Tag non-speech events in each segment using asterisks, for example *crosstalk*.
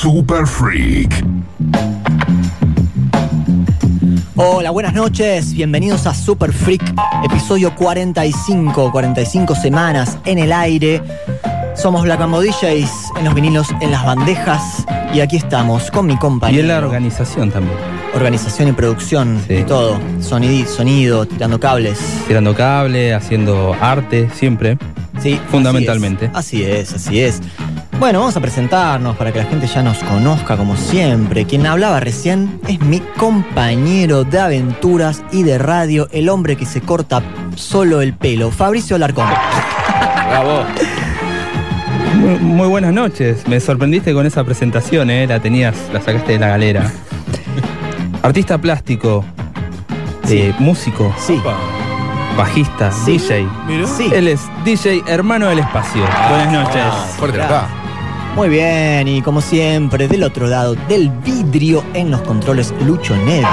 Super Freak. Hola, buenas noches, bienvenidos a Super Freak, episodio 45, 45 semanas en el aire. Somos Black Mambo DJs en los vinilos, en las bandejas y aquí estamos con mi compañero. Y en la organización también. Organización y producción y todo. Sonido, sonido, tirando cables. Tirando cable, haciendo arte, siempre. Sí. Fundamentalmente. Así es, así es. Así es. Bueno, vamos a presentarnos para que la gente ya nos conozca como siempre. Quien hablaba recién es mi compañero de aventuras y de radio, el hombre que se corta solo el pelo, Fabricio Larcón. Bravo. Muy, muy, buenas noches. Me sorprendiste con esa presentación, ¿eh? La tenías, la sacaste de la galera. *laughs* Artista plástico, sí. eh, músico. Sí. Bajista, Sí. DJ. Sí. Él es DJ Hermano del Espacio. buenas noches. Fuerte acá. Muy bien, y como siempre, del otro lado del vidrio en los controles Lucho Ned.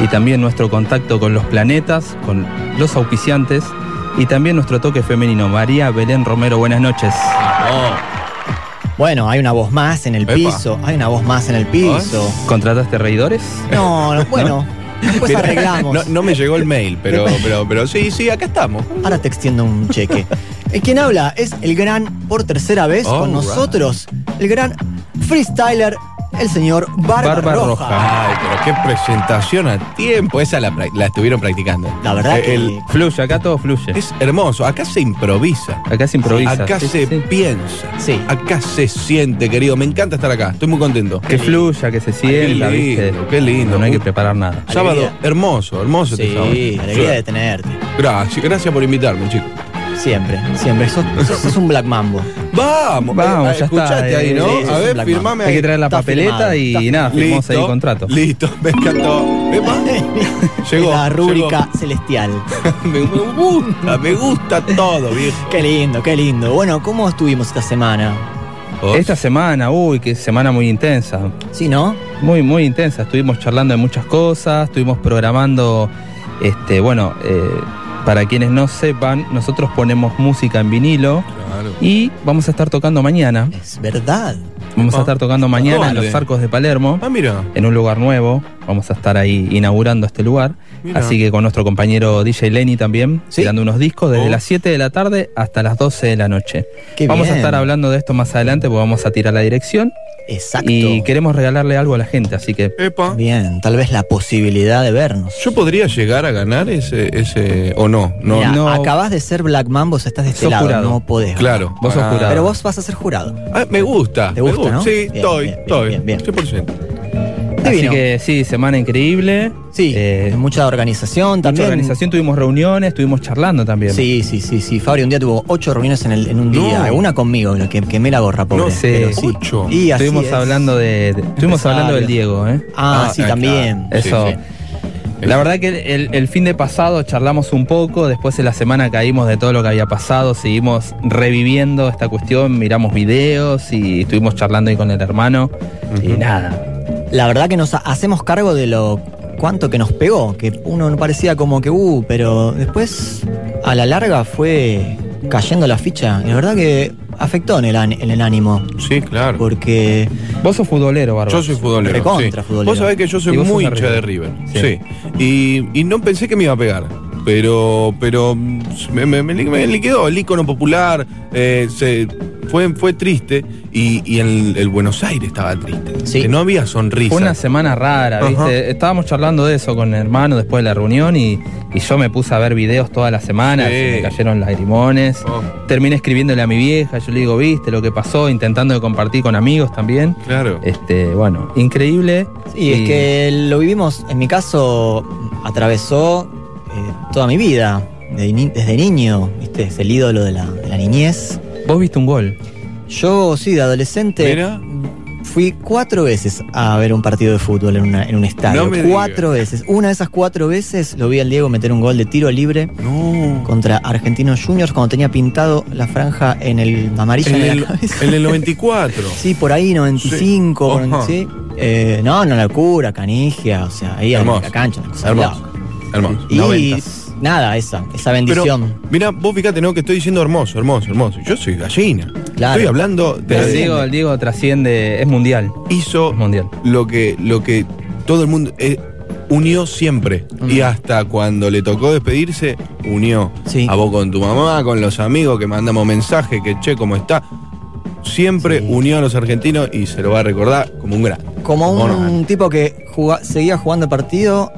Y también nuestro contacto con los planetas, con los auspiciantes y también nuestro toque femenino, María Belén Romero. Buenas noches. Bueno, hay una voz más en el Epa. piso, hay una voz más en el piso. ¿Contrataste reidores? No, no, *laughs* bueno, después arreglamos. No, no me llegó el mail, pero, pero, pero sí, sí, acá estamos. Ahora te extiendo un cheque. *laughs* El quien habla es el gran, por tercera vez All con right. nosotros, el gran freestyler, el señor Barba, Barba Roja. Roja. Ay, pero qué presentación a tiempo. Esa la, pra- la estuvieron practicando. La verdad Eh, que el- Fluye, acá todo fluye. es hermoso. Acá se improvisa. Acá se improvisa. Acá Sí, se sí. piensa. Sí. Acá se siente, querido. Me encanta estar acá. Estoy muy contento. Que fluya, que se sienta, Qué ¿viste? lindo, qué lindo. No hay que preparar nada. Sábado, Alegría. hermoso, hermoso este sábado. Sí, alegría de tenerte. Gracias, gracias por invitarme, chicos. Siempre, siempre. Sos, sos- sos un black mambo. Vamos, Vamos, eh, ya escuchate está, ahí, eh, ¿no? sí, sí, a es ver, Black firmame Hay ahí. que traer la Está papeleta firmado, y está nada, firmamos ahí el contrato. Listo, *laughs* me encantó. Epa, Llegó, la rúbrica celestial. *laughs* me, me gusta, me gusta todo, viejo. Qué lindo, qué lindo. Bueno, ¿cómo estuvimos esta semana? Esta semana, uy, qué semana muy intensa. ¿Sí, no? Muy, muy intensa. Estuvimos charlando de muchas cosas, estuvimos programando, este, bueno, eh, para quienes no sepan, nosotros ponemos música en vinilo Claro. y vamos a estar tocando mañana. Es verdad. Vamos a estar tocando mañana en los Arcos de Palermo. Ah, mira. en un lugar nuevo. Vamos a estar ahí inaugurando este lugar. Mira. Así que con nuestro compañero DJ Lenny también, Sí. tirando unos discos desde Oh. las 7 de la tarde hasta las 12 de la noche. Qué vamos bien. a estar hablando de esto más adelante porque vamos a tirar la dirección Exacto. Y queremos regalarle algo a la gente, así que. Epa. Bien, tal vez la posibilidad de vernos. ¿Yo podría llegar a ganar ese, ese o no? No, no. Acabás de ser Black Man, vos estás de este lado, no podés. Claro, vos ah. sos jurado. Pero vos vas a ser jurado. Ah, me gusta. ¿Te gusta, me gusta. Sí, bien, estoy, bien, estoy. Bien, 100%. Así que sí, semana increíble. Sí, eh, mucha organización también. Mucha organización, tuvimos reuniones, estuvimos charlando también. Sí, sí, sí, sí. Fabri un día tuvo ocho reuniones en, el, en un día, una conmigo, que, que me la gorra, pobre. No sí. ocho. Y así estuvimos hablando de, estuvimos hablando del Diego, ¿eh? Ah, ah sí, también. Eso. La verdad que el, fin de pasado charlamos un poco, después de la semana caímos de todo lo que había pasado, seguimos reviviendo esta cuestión, miramos videos y estuvimos charlando ahí con el hermano y nada, la verdad que nos ha- hacemos cargo de lo cuánto que nos pegó, que uno no parecía como que, uh, pero después a la larga fue cayendo la ficha. Y la verdad que afectó en el, en el ánimo, Sí, claro. porque Vos sos futbolero, Barba. Yo soy futbolero. Recontra sí. futbolero. Vos sabés que yo soy muy hincha de River. Sí. Y, y no pensé que me iba a pegar. Pero, pero mm, me, me- me li- me liquidó el ícono popular. eh, se, fue, fue triste. Y, y el, el Buenos Aires estaba triste. Sí. Que no había sonrisa. Fue una semana rara, Ajá. ¿viste? Estábamos charlando de eso con el hermano después de la reunión y, y yo me puse a ver videos toda la semana, Sí. me cayeron lagrimones. Oh, Terminé escribiéndole a mi vieja, yo le digo, viste lo que pasó, intentando de compartir con amigos también. claro. Este, bueno, increíble. Sí, es que lo vivimos, en mi caso, atravesó eh, toda mi vida. desde niño, ¿viste? Es el ídolo de la, de la niñez. Vos viste un gol. Yo, sí, de adolescente. Mira. Fui cuatro veces a ver un partido de fútbol en, una- en un estadio. No me cuatro veces. Una de esas cuatro veces lo vi al Diego meter un gol de tiro libre No. contra Argentinos Juniors cuando tenía pintado la franja en el amarillo En en, el, la cabeza. en el 94. *laughs* Sí, por ahí, 95, Sí. por- Ajá. sí. Eh, no, no, locura, canigia, o sea, ahí en la cancha. Hermoso. Hermoso. Y Noventas. Nada, esa, esa Pero, bendición. mira, vos fíjate, ¿no? Que estoy diciendo hermoso, hermoso, hermoso. Yo soy gallina. Claro. Estoy hablando Pero el de. Diego, el Diego trasciende, es mundial. Hizo Es mundial. lo que, lo que todo el mundo eh, unió siempre. Mm. Y hasta cuando le tocó despedirse, unió. Sí. A vos con tu mamá, con los amigos que mandamos mensaje, que che, ¿cómo está? Siempre Sí. unió a los argentinos y se lo va a recordar como un gran. Como un tipo que juga- seguía jugando el partido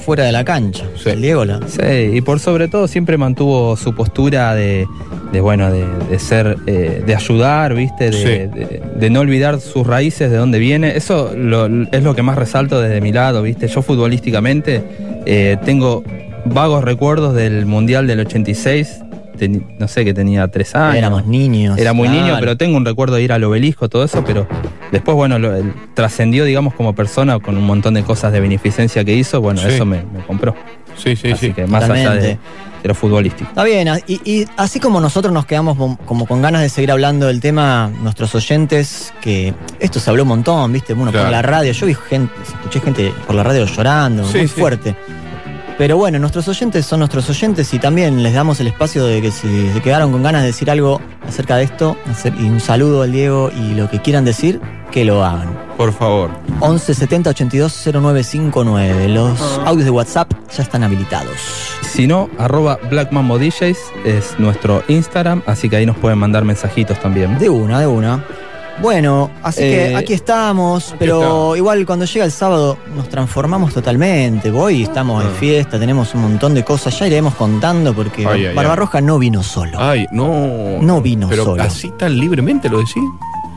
fuera de la cancha. Sí. El Diego la. Sí, y por sobre todo siempre mantuvo su postura de, de, bueno, de, de ser, eh, de ayudar, ¿viste? De, Sí. de- de no olvidar sus raíces, de dónde viene. Eso lo- es lo que más resalto desde mi lado, ¿viste? Yo futbolísticamente eh, tengo vagos recuerdos del Mundial del 86. No sé, que tenía tres años. Éramos niños. Era muy claro. niño, pero tengo un recuerdo de ir al obelisco, todo eso, pero después, bueno, trascendió, digamos, como persona con un montón de cosas de beneficencia que hizo, bueno, Sí. eso me, me compró. Sí, sí, Así sí. que más allá de, lo futbolístico. Está bien, y, y así como nosotros nos quedamos con- como con ganas de seguir hablando del tema, nuestros oyentes, que esto se habló un montón, ¿viste? Bueno, Claro. por la radio, yo vi gente, escuché gente por la radio llorando, Sí, muy sí. fuerte. Pero bueno, nuestros oyentes son nuestros oyentes y también les damos el espacio de que si se quedaron con ganas de decir algo acerca de esto, hacer, y un saludo al Diego y lo que quieran decir, que lo hagan. Por favor. 11 70 82 0959. Los Ah. audios de WhatsApp ya están habilitados. Si no, arroba Black Mambo DJs es nuestro Instagram, así que ahí nos pueden mandar mensajitos también. De una, de una. Bueno, así Eh, que aquí estamos, pero estamos. igual cuando llega el sábado nos transformamos totalmente. Hoy estamos de Ah. fiesta, tenemos un montón de cosas, ya iremos contando porque Ay, ay, Barbarroja no vino solo. Ay, no. No vino Pero solo. así tan libremente lo decís.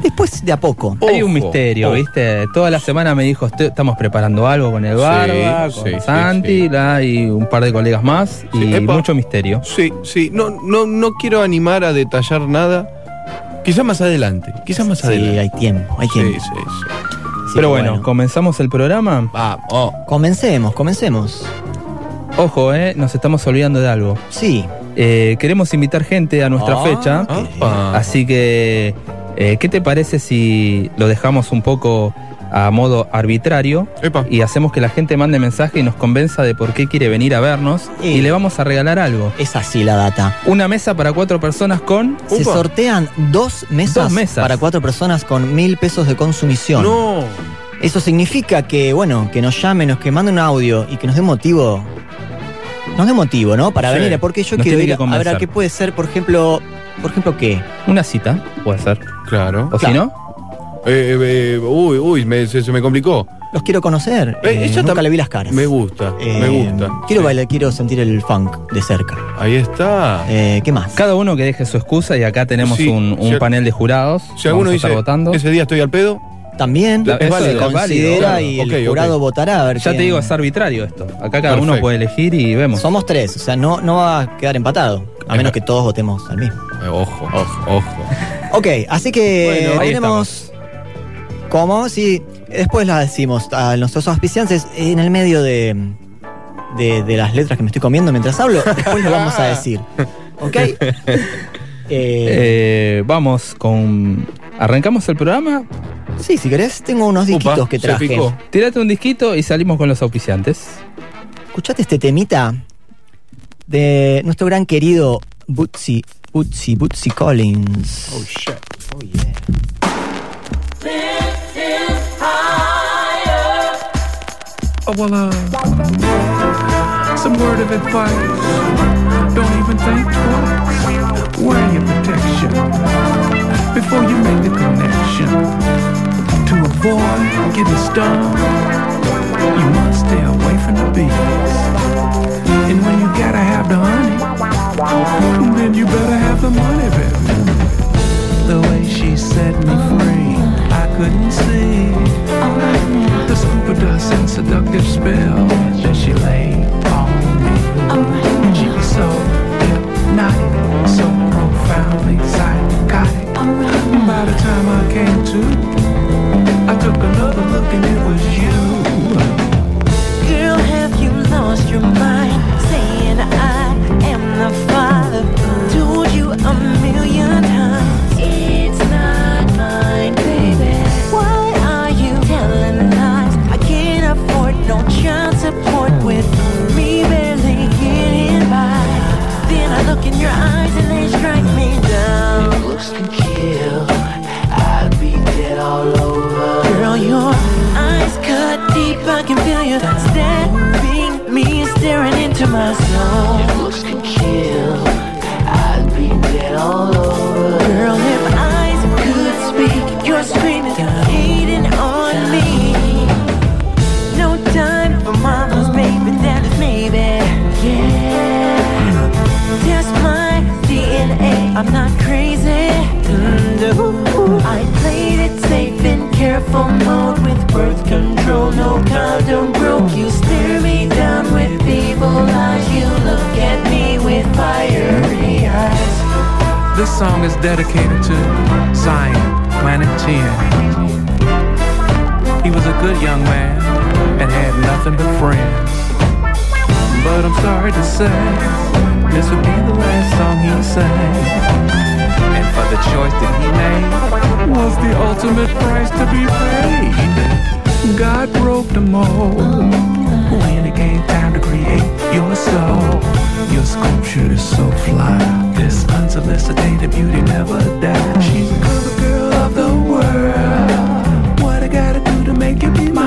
Después de a poco. Hay un misterio, ojo. ¿viste? Toda la semana me dijo, "Estoy- estamos preparando algo con el Barba, sí, con sí, Santi, sí. la- y un par de colegas más, Sí, y epa. mucho misterio. Sí, sí. No, no, no quiero animar a detallar nada. Quizás más adelante. Quizás más Sí, adelante. hay tiempo, hay Sí, tiempo. sí, sí. Pero bueno, comenzamos el programa. Vamos. comencemos, comencemos. Ojo, eh, nos estamos olvidando de algo. Sí. Eh, queremos invitar gente a nuestra Ah, fecha. Así que, eh, ¿qué te parece si lo dejamos un poco a modo arbitrario Epa. y hacemos que la gente mande mensaje y nos convenza de por qué quiere venir a vernos Y- y le vamos a regalar algo? Es así la data. Una mesa para cuatro personas con... Se Upa. sortean dos mesas, Dos mesas. para cuatro personas con mil pesos de consumición. No. Eso significa que, bueno, que nos llamen, nos que manden un audio y que nos dé motivo. Nos dé motivo, ¿no? Para Sí. venir, porque yo Nos quiero ir que a ver a qué puede ser, por ejemplo, por ejemplo, ¿qué? Una cita, puede ser. Claro. O Claro. si no, Eh, eh, uy, uy, me- se, se me complicó. Los quiero conocer. Eh, eh, ella nunca le vi las caras. Me gusta, Eh, me gusta. Quiero Sí. bailar, quiero sentir el funk de cerca. Ahí está. Eh, ¿Qué más? cada uno que deje su excusa y acá tenemos Sí, un, un si- panel de jurados. si alguno dice, votando. ese día estoy al pedo, También La- se eso es válido, considera claro. y el jurado votará a ver Ya te digo, es arbitrario esto. Acá cada uno puede elegir y vemos. Somos tres, o sea, no, no va a quedar empatado. A Es menos que todos votemos al mismo. Eh, ojo, ojo, ojo. Ok, así que Bueno, ahí tenemos. ¿Cómo? Sí, después la decimos a nuestros auspiciantes en el medio de, de, de las letras que me estoy comiendo mientras hablo. Después lo vamos a decir. *laughs* ¿Ok? *laughs* Eh, Eh, vamos con. ¿Arrancamos el programa? sí, si querés, tengo unos disquitos Upa, que se traje. picó. Tírate un disquito y salimos con los auspiciantes. Escuchate este temita de nuestro gran querido Bootsy, Bootsy, Bootsy Collins. Oh, shit. Oh, yeah. Oh, well, uh, some word of advice. Don't even think twice. Wear your protection before you make the connection. To avoid getting stung, you must stay away from the bees. And when you gotta have the honey, then you better have the money, baby. The way she set me free, couldn't see the scuba dust and seductive spell that she laid on me. She was so hypnotic, so profoundly psychotic. All right. By the time I came to, I took another look and it was you. Girl, have you lost your mind? Saying I am the father. Told you a million times. kill, I'd be dead all over. Girl, your eyes cut deep, I can feel me, staring into my soul. Your looks could kill, I'd be dead all over. Girl, I'm not crazy. Mm-hmm. I played it safe in careful mode with birth control. No condom broke. You stare me down with evil eyes. You look at me with fiery eyes. This song is dedicated to Zion, Planet 10. He was a good young man and had nothing but friends. But I'm sorry to say this would be the last song he sang. And for the choice that he made was the ultimate price to be paid. God broke the mold when it came time to create your soul. Your sculpture is so fly. This unsolicited beauty never dies. She's a cover girl of the world. What I gotta do to make you be my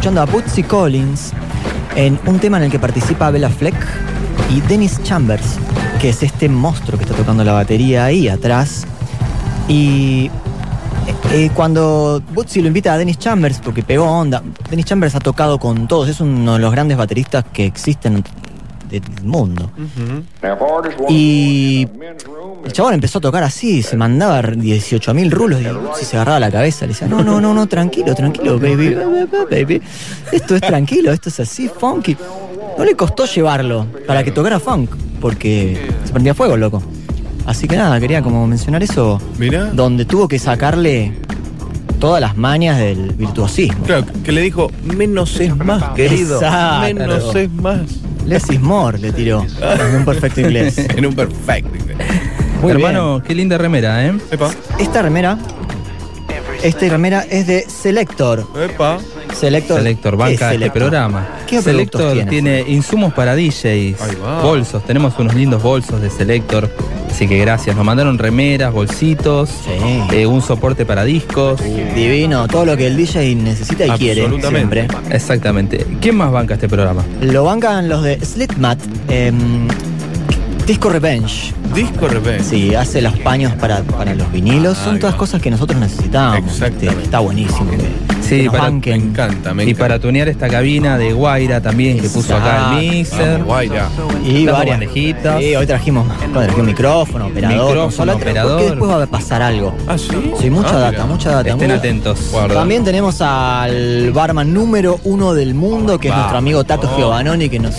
escuchando a Bootsy Collins en un tema en el que participa Bella Fleck y Dennis Chambers, que es este monstruo que está tocando la batería ahí atrás. Y eh, cuando Bootsy lo invita a Dennis Chambers, porque pegó onda, Dennis Chambers ha tocado con todos, es uno de los grandes bateristas que existen del mundo. Y chabón empezó a tocar así, se mandaba 18.000 rulos y se agarraba la cabeza. Le decía, no, no, no, no, tranquilo, tranquilo, baby, baby. Esto es tranquilo, esto es así, funky. No le costó llevarlo para que tocara funk, porque se prendía fuego, loco. Así que nada, quería como mencionar eso, Mirá. donde tuvo que sacarle todas las mañas del virtuosismo. Claro, que le dijo, menos es más, querido. Exacto. Menos es más. Less is more, le tiró, en un perfecto inglés. *laughs* En un perfecto. Muy Hermano, qué linda remera, ¿eh? Epa, Esta remera, esta remera es de Selector. epa. Selector, Selector, ¿qué banca es este programa. ¿Qué Selector tiene? tiene insumos para DJs, bolsos. Tenemos unos lindos bolsos de Selector. Así que gracias. Nos mandaron remeras, bolsitos, Sí. eh, un soporte para discos. Divino, todo lo que el DJ necesita y quiere Absolutamente. siempre. Exactamente. ¿Quién más banca este programa? Lo bancan los de Slitmat, em, Disco Revenge. Disco Revenge. Sí, hace los paños para, para los vinilos. Son todas cosas que nosotros necesitamos. Exactamente. Este, Está buenísimo. que- Sí, nos para- Me banquen. encanta, me Y encanta. para tunear esta cabina de Guaira también, que puso acá el Exacto. mixer. Vamos, Guaira. Y varias bandejitas. Sí, hoy trajimos, bueno, trajimos micrófono, operador, Micrófono, consola, operador. Porque después va a pasar algo. Ah, sí. Sí, mucha Ah, data, mira. mucha data. Estén Muy- atentos. Guarda. También tenemos al barman número uno del mundo, que es nuestro amigo Tato Giovanoni, que nos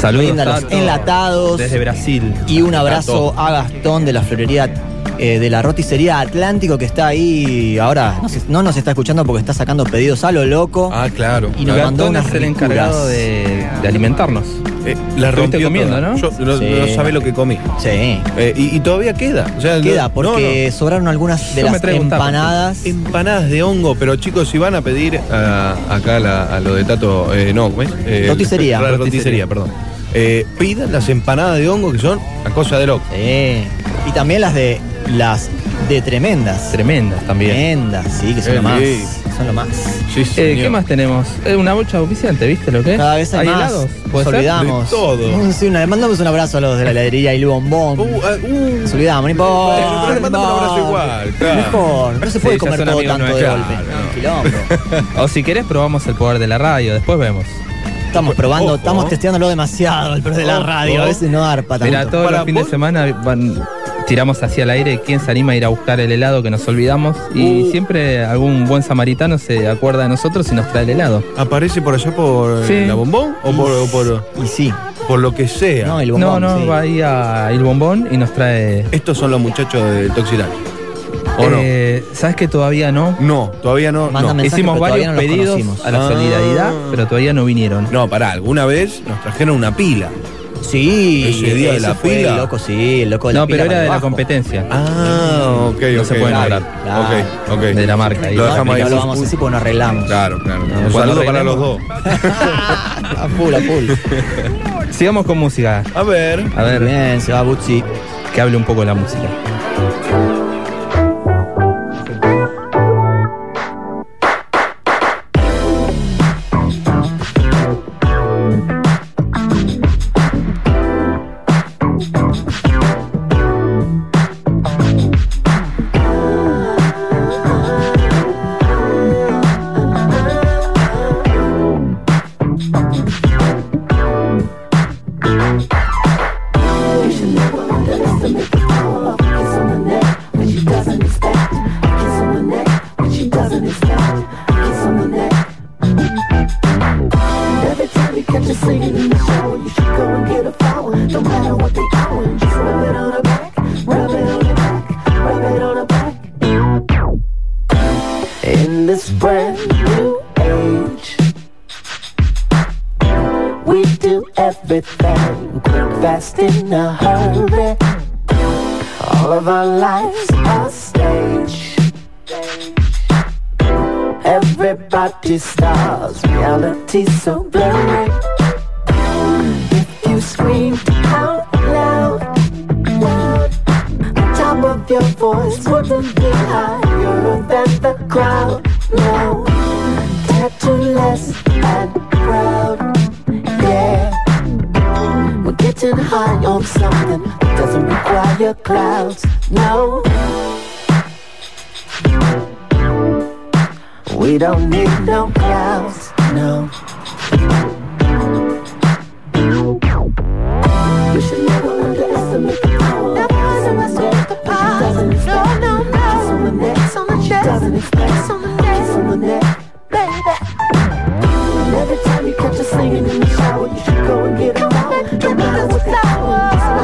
Saludos brinda los enlatados. Desde Brasil. Y un abrazo a Gastón de la florería eh, de la roticería Atlántico que está ahí. Ahora no, se- no nos está escuchando porque está sacando pedidos a lo loco. Ah, claro. Y nos claro. mandó Gastón unas es el encargado de, de alimentarnos. Eh, la rompió comiendo, toda. ¿no? Yo no, Sí. no sabe lo que comí. Sí. Eh, y, y todavía queda. O sea, Queda no- porque sobraron algunas de Yo las empanadas. empanadas de hongo, pero chicos, si van a pedir ah, acá la- a lo de Tato, eh, no, ¿cómo es? Eh, Roticería. la Roticería. roticería, perdón. Eh, pidan las empanadas de hongo que son la cosa de loco. Sí. Y también las de las de tremendas. Tremendas también. Tremendas, sí, que son más. Son lo más. Sí, Eh. ¿Qué más tenemos? Eh, una bolsa oficiante, ¿viste lo que es? Cada vez hay, más. helados? Nos ¿Puede ser? olvidamos. De todo. Un- sí, una- le mandamos un abrazo a los de la heladería y Bombón. Uh, ah, uh. Nos olvidamos, no. Pero- le mandamos un abrazo igual, claro. Mejor, no se puede Sí, comer todo tanto de golpe. *laughs* O si querés, probamos el poder de la radio. Después vemos. Estamos probando, Ojo. estamos testeándolo demasiado, el pro de la Ojo. radio. A veces no arpa tanto. Mira, todos Para los fines vos- de semana van- tiramos hacia el aire quién se anima a ir a buscar el helado que nos olvidamos. Y Uh. siempre algún buen samaritano se acuerda de nosotros y nos trae el helado. ¿Aparece por allá por eh, Sí. la bombón? ¿O por, o por- Y sí, por lo que sea. No, el No, bombón, no, sí. va ahí a el bombón y nos trae. Estos son los muchachos de Toxiral. ¿O Eh, ¿Sabes que todavía no? no? No, todavía no. No. mensaje, Hicimos varios no pedidos conocimos. a la Ah. solidaridad, pero todavía no vinieron. no, pará, alguna vez nos trajeron una pila. Sí, Ese día de la pila. El loco, sí, el loco de la No, pero pila era de la competencia. Ah, ok, No se puede nombrar. Claro. Ok, ok. De la marca. ahí. Lo No, dejamos ahí. no lo vamos a decir porque nos arreglamos. Claro, claro. Un saludo para los dos. *laughs* a full, a full. Sigamos con música. A ver. A ver, Bien, se va Butzi. que hable un poco de la música. Doesn't on the neck. The baby. Every time you catch singing in the shower, you should go and get a the rub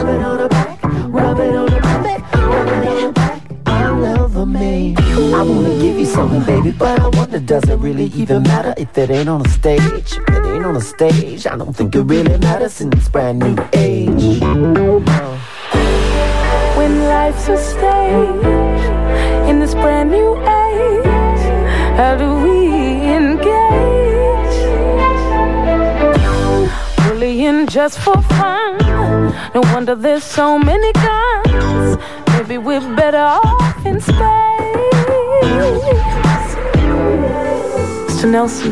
it on back, rub it on back, rub it on back. I man. I wanna give you something, baby, but I wonder does it really even matter if it ain't on a stage? It ain't on a stage, I don't think it really matters in this brand new age. When life's a stage how do we engage? Bullying just for fun. No wonder there's so many guns. Maybe we're better off in space. Mr. Nelson,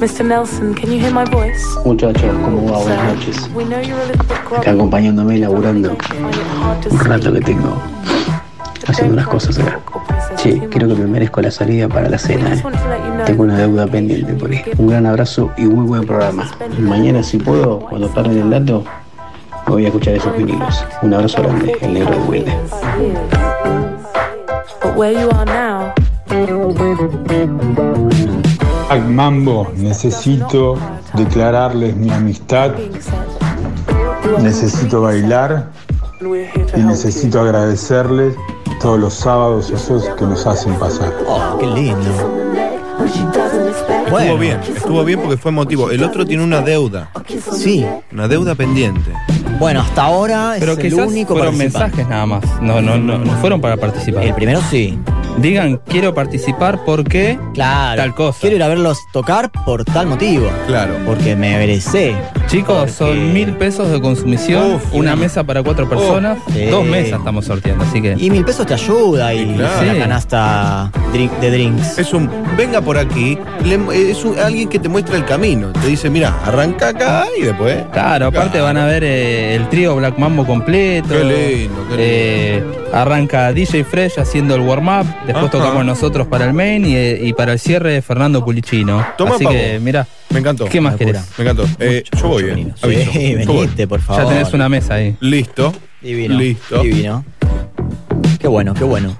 Mr. Nelson, can you hear my voice? Muchachos, ¿cómo va? Buenas noches. We know you're a little bit Acá acompañándome y laburando Find it hard to un rato que tengo haciendo unas cosas acá. Che, creo que me merezco la salida para la cena, ¿eh? Tengo una deuda pendiente por ahí. Un gran abrazo y muy buen programa. Mañana, si puedo, cuando paren el dato, voy a escuchar esos vinilos. Un abrazo grande, el negro de Wilde. Black Mambo, necesito declararles mi amistad, necesito bailar y necesito agradecerles todos los sábados esos que nos hacen pasar. Oh, qué lindo. Bueno, Estuvo bien, estuvo bien porque fue emotivo. El otro tiene una deuda, Sí. una deuda pendiente. Bueno, hasta ahora Pero es el quizás único fueron participante. mensajes nada más. No, no, no, no fueron para participar. El primero sí. Digan, quiero participar porque Claro. tal cosa. Quiero ir a verlos tocar por tal motivo. Claro. Porque me merecé. Chicos, Porque- son mil pesos de consumición, Uf, una mesa para cuatro personas, Sí. dos mesas estamos sorteando, así que Y mil pesos te ayuda y Sí, claro. la Sí. canasta drink- de drinks. Es un, venga por aquí, le- es un- alguien que te muestra el camino. Te dice, mira, arranca acá y después. Claro, aparte Claro. van a ver eh, el trío Black Mambo completo. Qué lindo, qué lindo. Eh, arranca DJ Fresh haciendo el warm-up, después Ajá. tocamos nosotros para el main y, y para el cierre Fernando Pulicino. Toma, Así pavo. que, mira, Me encantó. ¿qué más querés? Me encantó. Eh, yo voy, Mucho eh. aviso. Sí, Yo voy. venite, por favor. Ya tenés una mesa ahí. Listo. Divino. Listo. Divino. Qué bueno, qué bueno.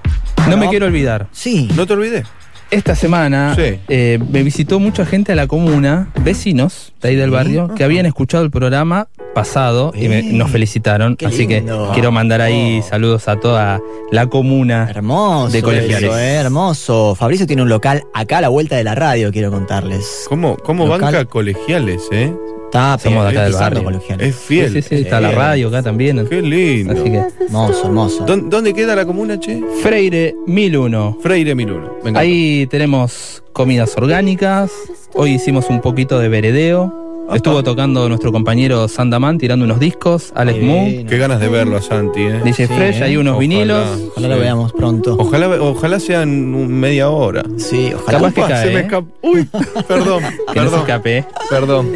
No me quiero olvidar. Sí. No te olvides. Esta semana Sí. eh, me visitó mucha gente a la comuna, vecinos de ahí del barrio, que habían escuchado el programa pasado y me- nos felicitaron. Qué Así que quiero mandar ahí Oh. saludos a toda la comuna. Hermoso. De colegiales. eso, eh, hermoso. Fabricio tiene un local acá a la vuelta de la radio, quiero contarles. ¿Cómo, cómo Local. banca colegiales, eh? Está Somos de acá del barrio. Es fiel. Sí, sí, sí, está la Eh, radio acá también. Qué lindo. Así que Hermoso, hermoso. ¿Dó- ¿Dónde queda la comuna, che? Freire 1001. Freire Miluno. Me encanta. Ahí tenemos comidas orgánicas. Hoy hicimos un poquito de veredeo. Estuvo tocando nuestro compañero Sandaman tirando unos discos. Alex Moon. Qué ganas de verlo a Santi, eh. DJ Sí, Fresh, ¿eh? hay unos Ojalá. vinilos. Ojalá lo veamos pronto. Ojalá, ojalá sean un media hora. Sí, ojalá. Capaz que cae, se me ¿eh? escapó. Uy, perdón, *laughs* Que no se escape. perdón.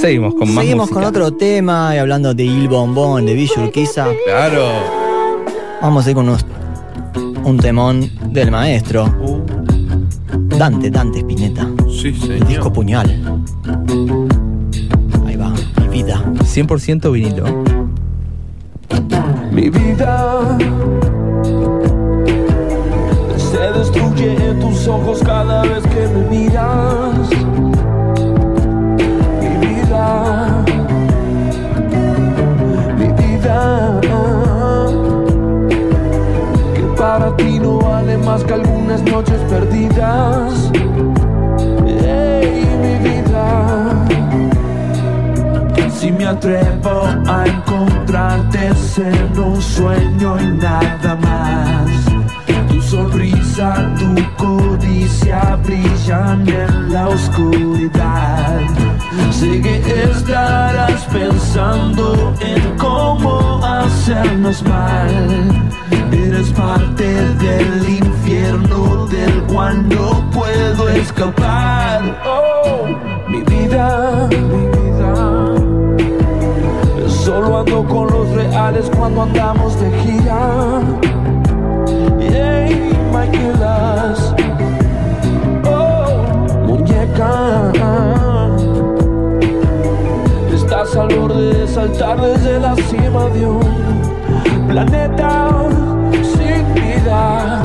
Seguimos con más Seguimos música. con otro tema y hablando de Il Bombón, de Villa Urquiza. Claro. Vamos a ir con unos- un temón del maestro. Dante, Dante Spinetta. Sí, El señor. disco Puñal. Ahí va, mi vida. 100% vinilo. Mi vida se destruye en tus ojos cada vez que me miras. Más que algunas noches perdidas. Ey, mi vida. Si me atrevo a encontrarte en un sueño y nada más. Tu sonrisa, tu codicia brillan en la oscuridad. Sé que estarás pensando en cómo hacernos mal. Eres parte del infierno del cual no puedo escapar. Oh, mi vida, mi vida. Solo ando con los reales cuando andamos de gira. Hey, Michaelas. Oh, muñeca. Estás al de saltar desde la cima de un planeta sin vida.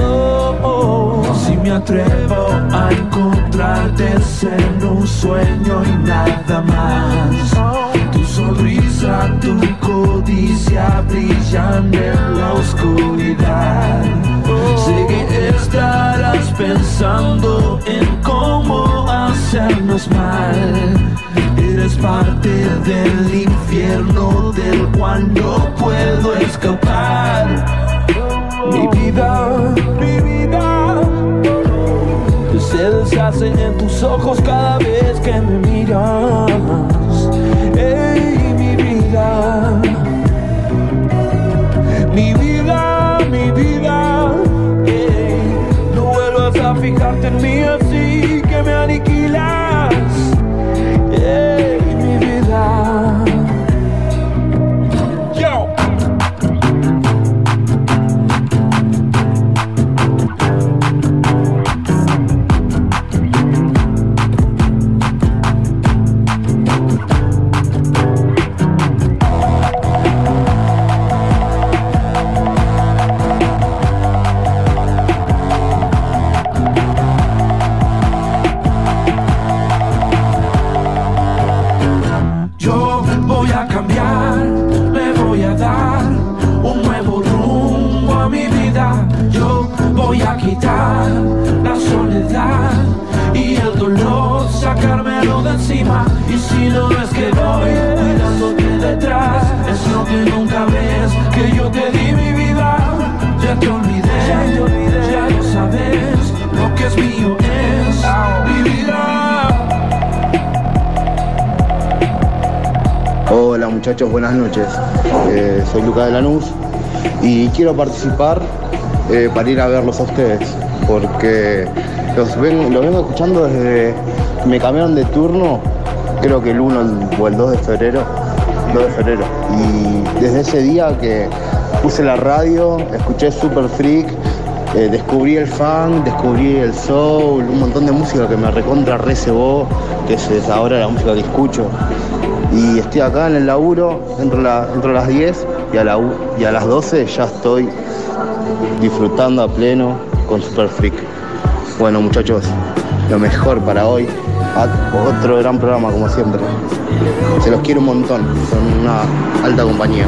Oh, oh. Si me atrevo a encontrarte en un sueño y nada más. Tu sonrisa, tu codicia brillan en la oscuridad. Sé que estarás pensando en cómo hacernos mal. Eres parte del infierno del cual no puedo escapar. Mi vida, mi vida se deshace en tus ojos cada vez que me miras. Ey, mi vida, mi vida, mi vida. ey, no vuelvas a fijarte en mí así que me aniquilas. Buenas noches. Eh, soy Luca de Lanús y quiero participar eh, para ir a verlos a ustedes, porque los, ven- los vengo escuchando desde me cambiaron de turno, creo que el 1 o el 2 de febrero, 2 de febrero. Y desde ese día que puse la radio, escuché Super Freak, eh, descubrí el funk, descubrí el soul, un montón de música que me recontra recebó, que es ahora la música que escucho. Y estoy acá en el laburo, entro, la- entro a las 10 y a, la, y a las 12 ya estoy disfrutando a pleno con Super Freak. Bueno, muchachos, lo mejor para hoy. A- Otro gran programa, como siempre. Se los quiero un montón. Son una alta compañía.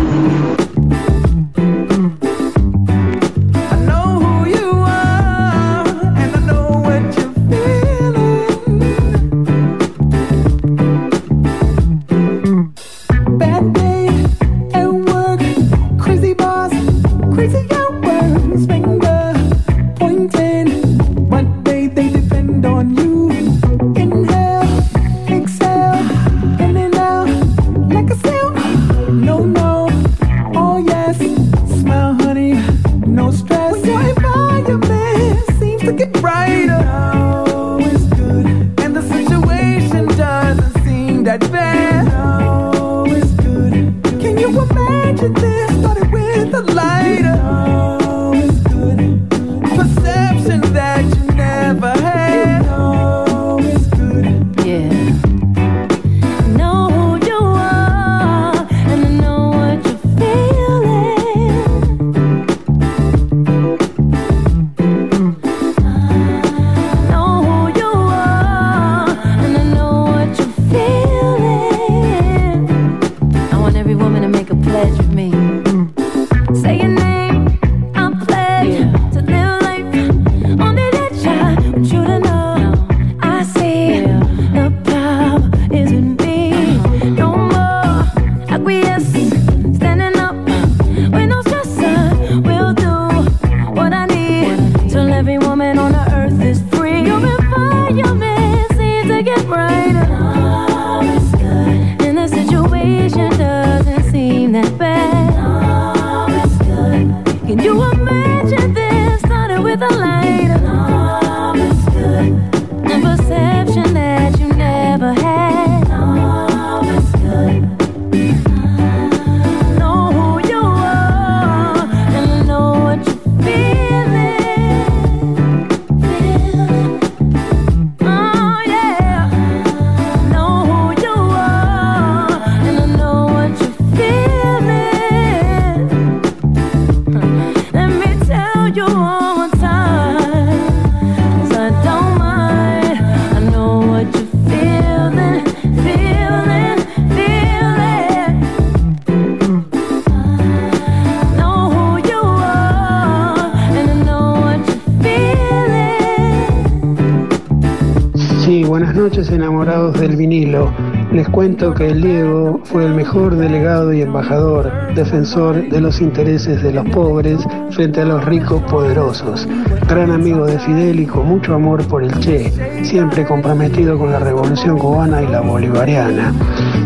Cuento que el Diego fue el mejor delegado y embajador, defensor de los intereses de los pobres frente a los ricos poderosos. Gran amigo de Fidel y con mucho amor por el Che, siempre comprometido con la revolución cubana y la bolivariana,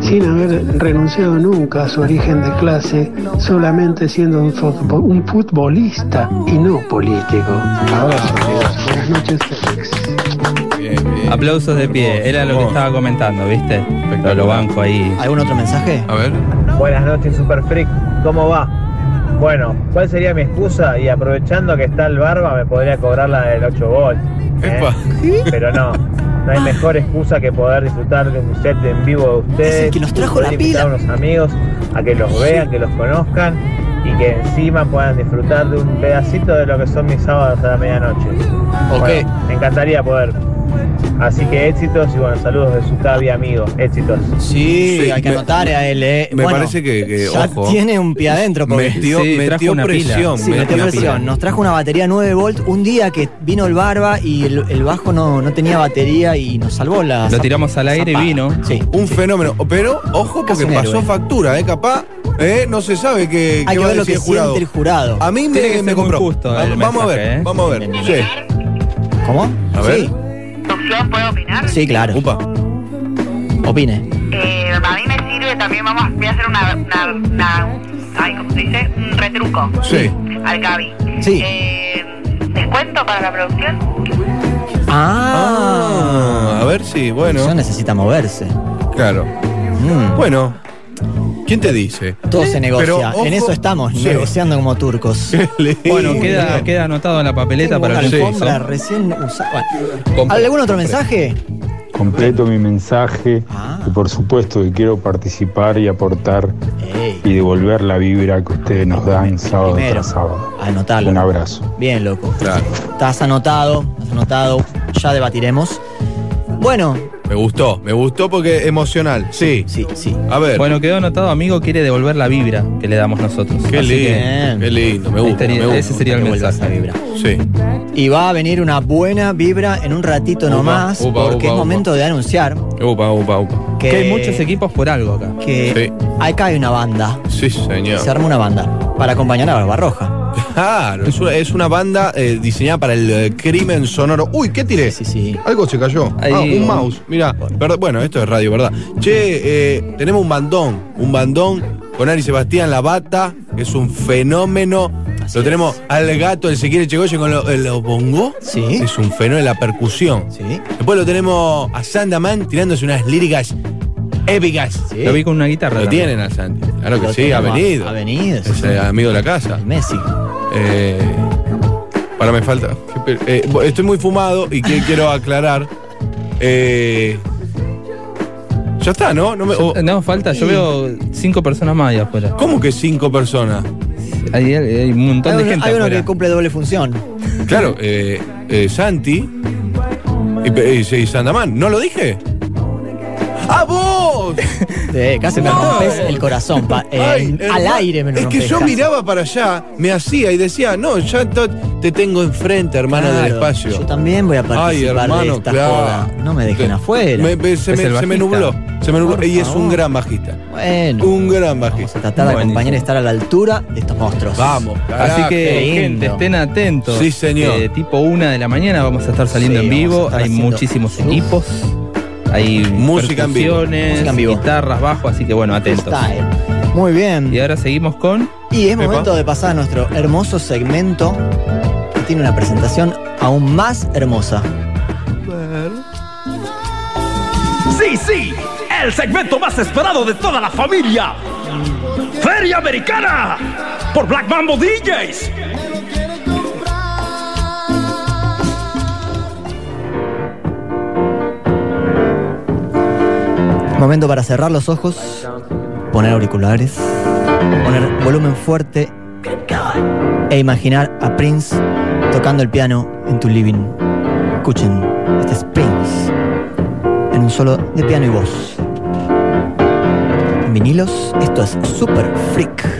sin haber renunciado nunca a su origen de clase, solamente siendo un, futbo- un futbolista y no político. Abrazo, amigos. Buenas noches, Félix. Aplausos de pie, era lo que estaba comentando, ¿viste? Lo, lo banco ahí. ¿Algún otro mensaje? A ver. Buenas noches, Super Freak. ¿Cómo va? Bueno, ¿cuál sería mi excusa? Y aprovechando que está el barba, me podría cobrar la del 8 volt. ¿eh? Pero no, no hay mejor excusa que poder disfrutar de un set en vivo de ustedes. Es el que nos trajo poder la invitar pila. a unos amigos a que los vean, que los conozcan y que encima puedan disfrutar de un pedacito de lo que son mis sábados a la medianoche. Ok. Bueno, me encantaría poder. Así que éxitos y bueno, saludos de su Cavi amigo. Éxitos. Sí, Sí, hay que me- anotar a él, eh. me Bueno, parece que- que, ya ojo. tiene un pie adentro. Porque Metió, Sí, metió una pila. presión. Sí, metió una presión. pila. Nos trajo una batería 9 volt un día que vino el barba y el, el bajo no, no tenía batería y nos salvó la. Lo tiramos al aire y vino. Sí. Un fenómeno. Pero, ojo, porque pasó héroe. factura, ¿eh? Capaz, ¿eh? No se sabe qué, Hay qué que ver lo que el jurado. siente el jurado. A mí me, que me compró. justo el vamos a ver, ¿eh? vamos a ver. Sí. ¿Cómo? A ver. Sí, ¿Puedo opinar? sí, claro. Upa. Opine. Eh, a mí me sirve también, vamos, voy a hacer una, una, una- ay, ¿cómo se dice? Un retruco Sí. al Gaby. Sí. Eh, ¿Descuento para la producción? Ah. Ah, a ver si, bueno. Eso necesita moverse. Claro. Mm. Bueno, ¿quién te dice? Todo se negocia. Pero, ojo- en eso estamos, Sí. negociando como turcos. *laughs* Bueno, queda, queda anotado en la papeleta Tengo para una el alfombra recién usada. ¿Algún otro mensaje? completo mi mensaje Ah. y por supuesto que quiero participar y aportar y devolver la vibra que ustedes nos dan sábado Primero, tras sábado. Anotalo. Un abrazo. Bien, loco. Estás anotado, estás anotado. Ya debatiremos. Bueno. Me gustó, me gustó porque emocional. Sí. Sí, sí. A ver. Bueno, quedó anotado, amigo, quiere devolver la vibra que le damos nosotros. Qué Así lindo, que- qué lindo, me gusta, me gusta. Ese sería el mensaje. vibra. Sí. Y va a venir una buena vibra en un ratito Upa, nomás, upa, porque upa, es upa. momento de anunciar Upa, upa, upa. que, Que hay muchos equipos por algo acá. que acá hay una banda. Sí, señor. Se arma una banda para acompañar a Barbarroja. Claro, es una, es una banda eh, diseñada para el eh, crimen sonoro. Uy, ¿qué tiré? Sí, sí. Algo se cayó. Ahí. Ah, un mouse. Mira, bueno, esto es radio, ¿verdad? Che, eh, tenemos un bandón, un bandón con Ari Sebastián La Bata, que es un fenómeno. lo tenemos al gato, el Ezequiel Chegoyen con lo- el bongo. Sí. Es un fenómeno, la percusión. Sí. Después lo tenemos a Sandaman tirándose unas líricas épicas. Sí. Lo vi con una guitarra. Lo también. tienen a Santi. Claro que Lo sí, ha venido. Ha venido. sí, Es sí. eh, amigo de la casa. Messi. Eh, para me falta. eh, estoy muy fumado y que quiero aclarar. Eh, ya está, ¿no? No, me- o- No, falta, yo veo cinco personas más ahí afuera. ¿Cómo que cinco personas? Hay, hay un montón Hay de uno, gente hay uno afuera. que cumple doble función. Claro, eh, eh, Santi y, y, y Sandaman. ¿No lo dije? ¡Ah, vos! Eh, casi me No. rompes el corazón. pa- eh, Ay, al aire me lo Es que yo casi. miraba para allá, me hacía y decía, no, ya to- te tengo enfrente, hermano del espacio. Yo también voy a Ay, participar de hermano, esta claro. joda. No me dejen afuera. Me- me- se, me, se nubló. Se me nubló. Por Y es un gran bajista. Bueno. Un gran Vamos bajista. a tratar de Buenísimo. acompañar y estar a la altura de estos monstruos. Vamos, Así que, gente, estén atentos. Sí, señor. Eh, tipo una de la mañana vamos a estar saliendo Sí, en vamos a vivo. Hay muchísimos Uf. equipos. Hay Música en vivo. percusiones, Música en vivo. guitarras, bajo, así que bueno, atentos. Freestyle. Muy bien. Y ahora seguimos con. Y es momento de pasar a nuestro hermoso segmento que tiene una presentación aún más hermosa. Sí, sí, el segmento más esperado de toda la familia. Feria Americana por Black Mambo DJs. Momento para cerrar los ojos, poner auriculares, poner volumen fuerte e imaginar a Prince tocando el piano en tu living. Escuchen, este es Prince en un solo de piano y voz. En vinilos, esto es Super Freak.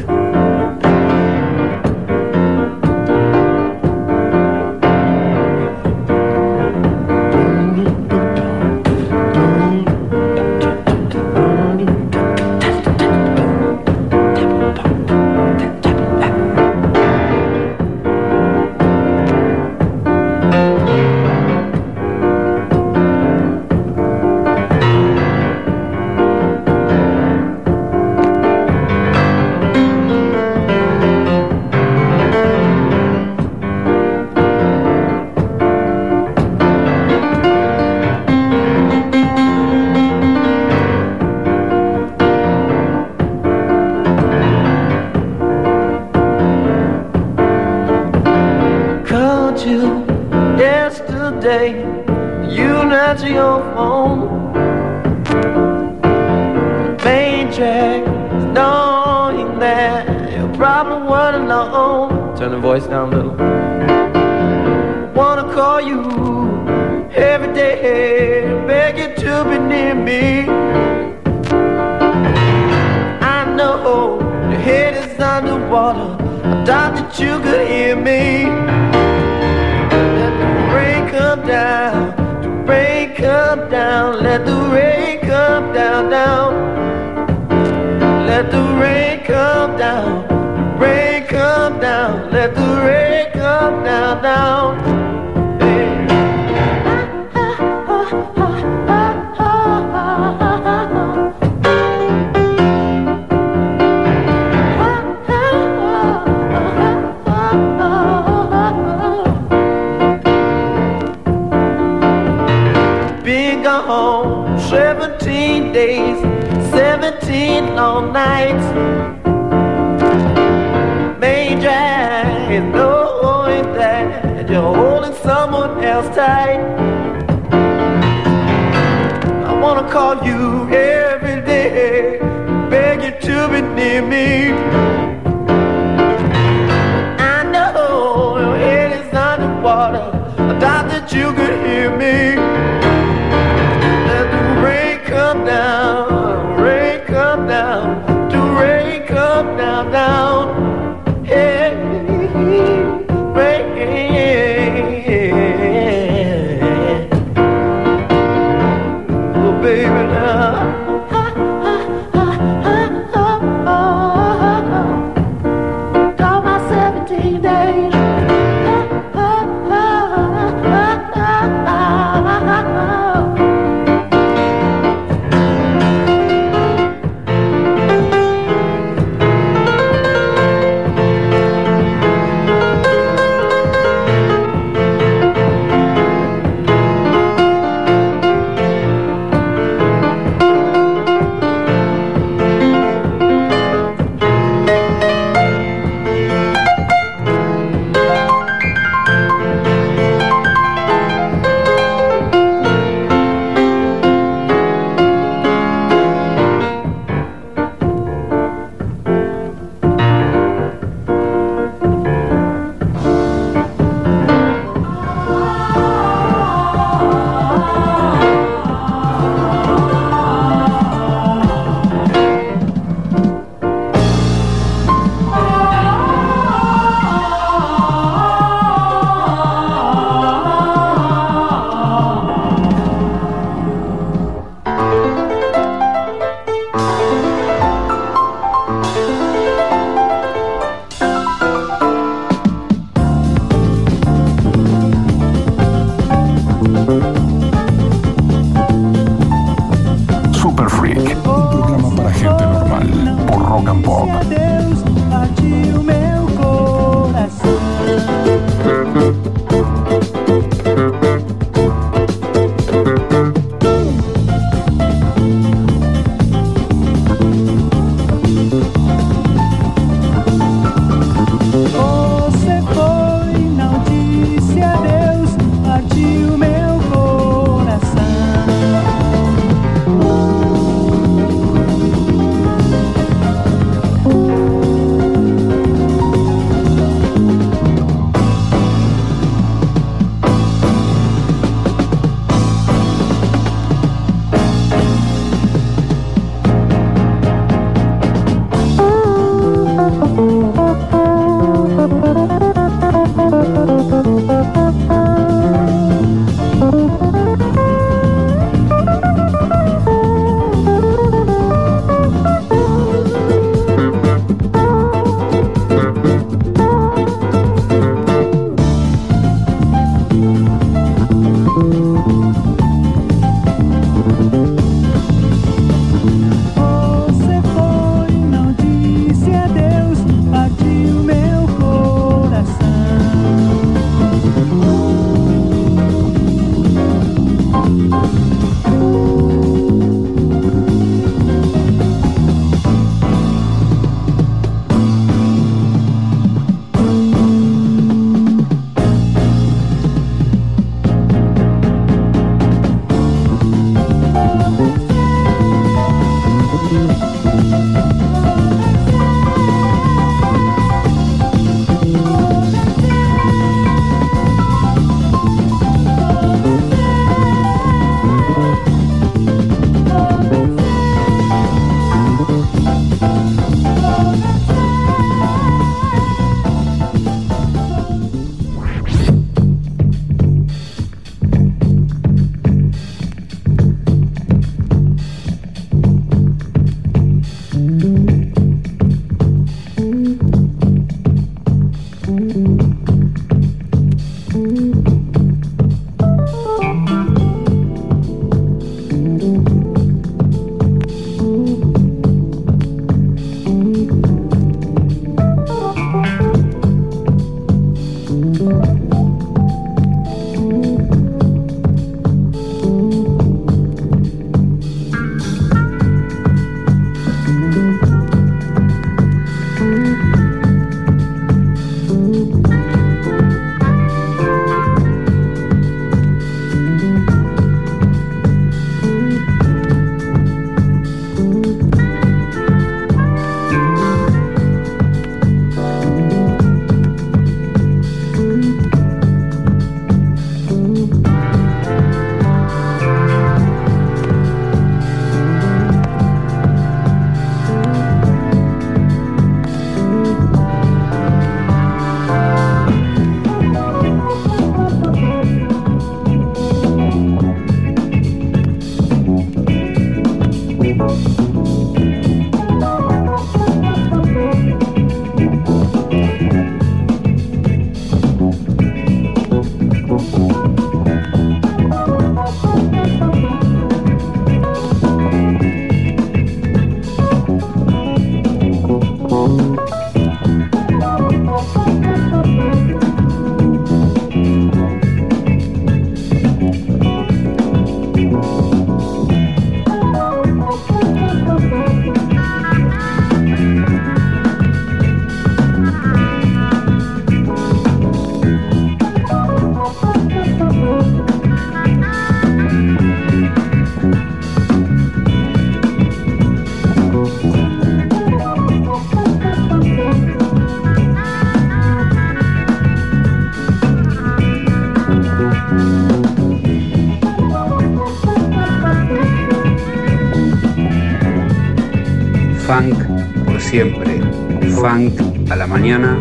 Funk a la mañana,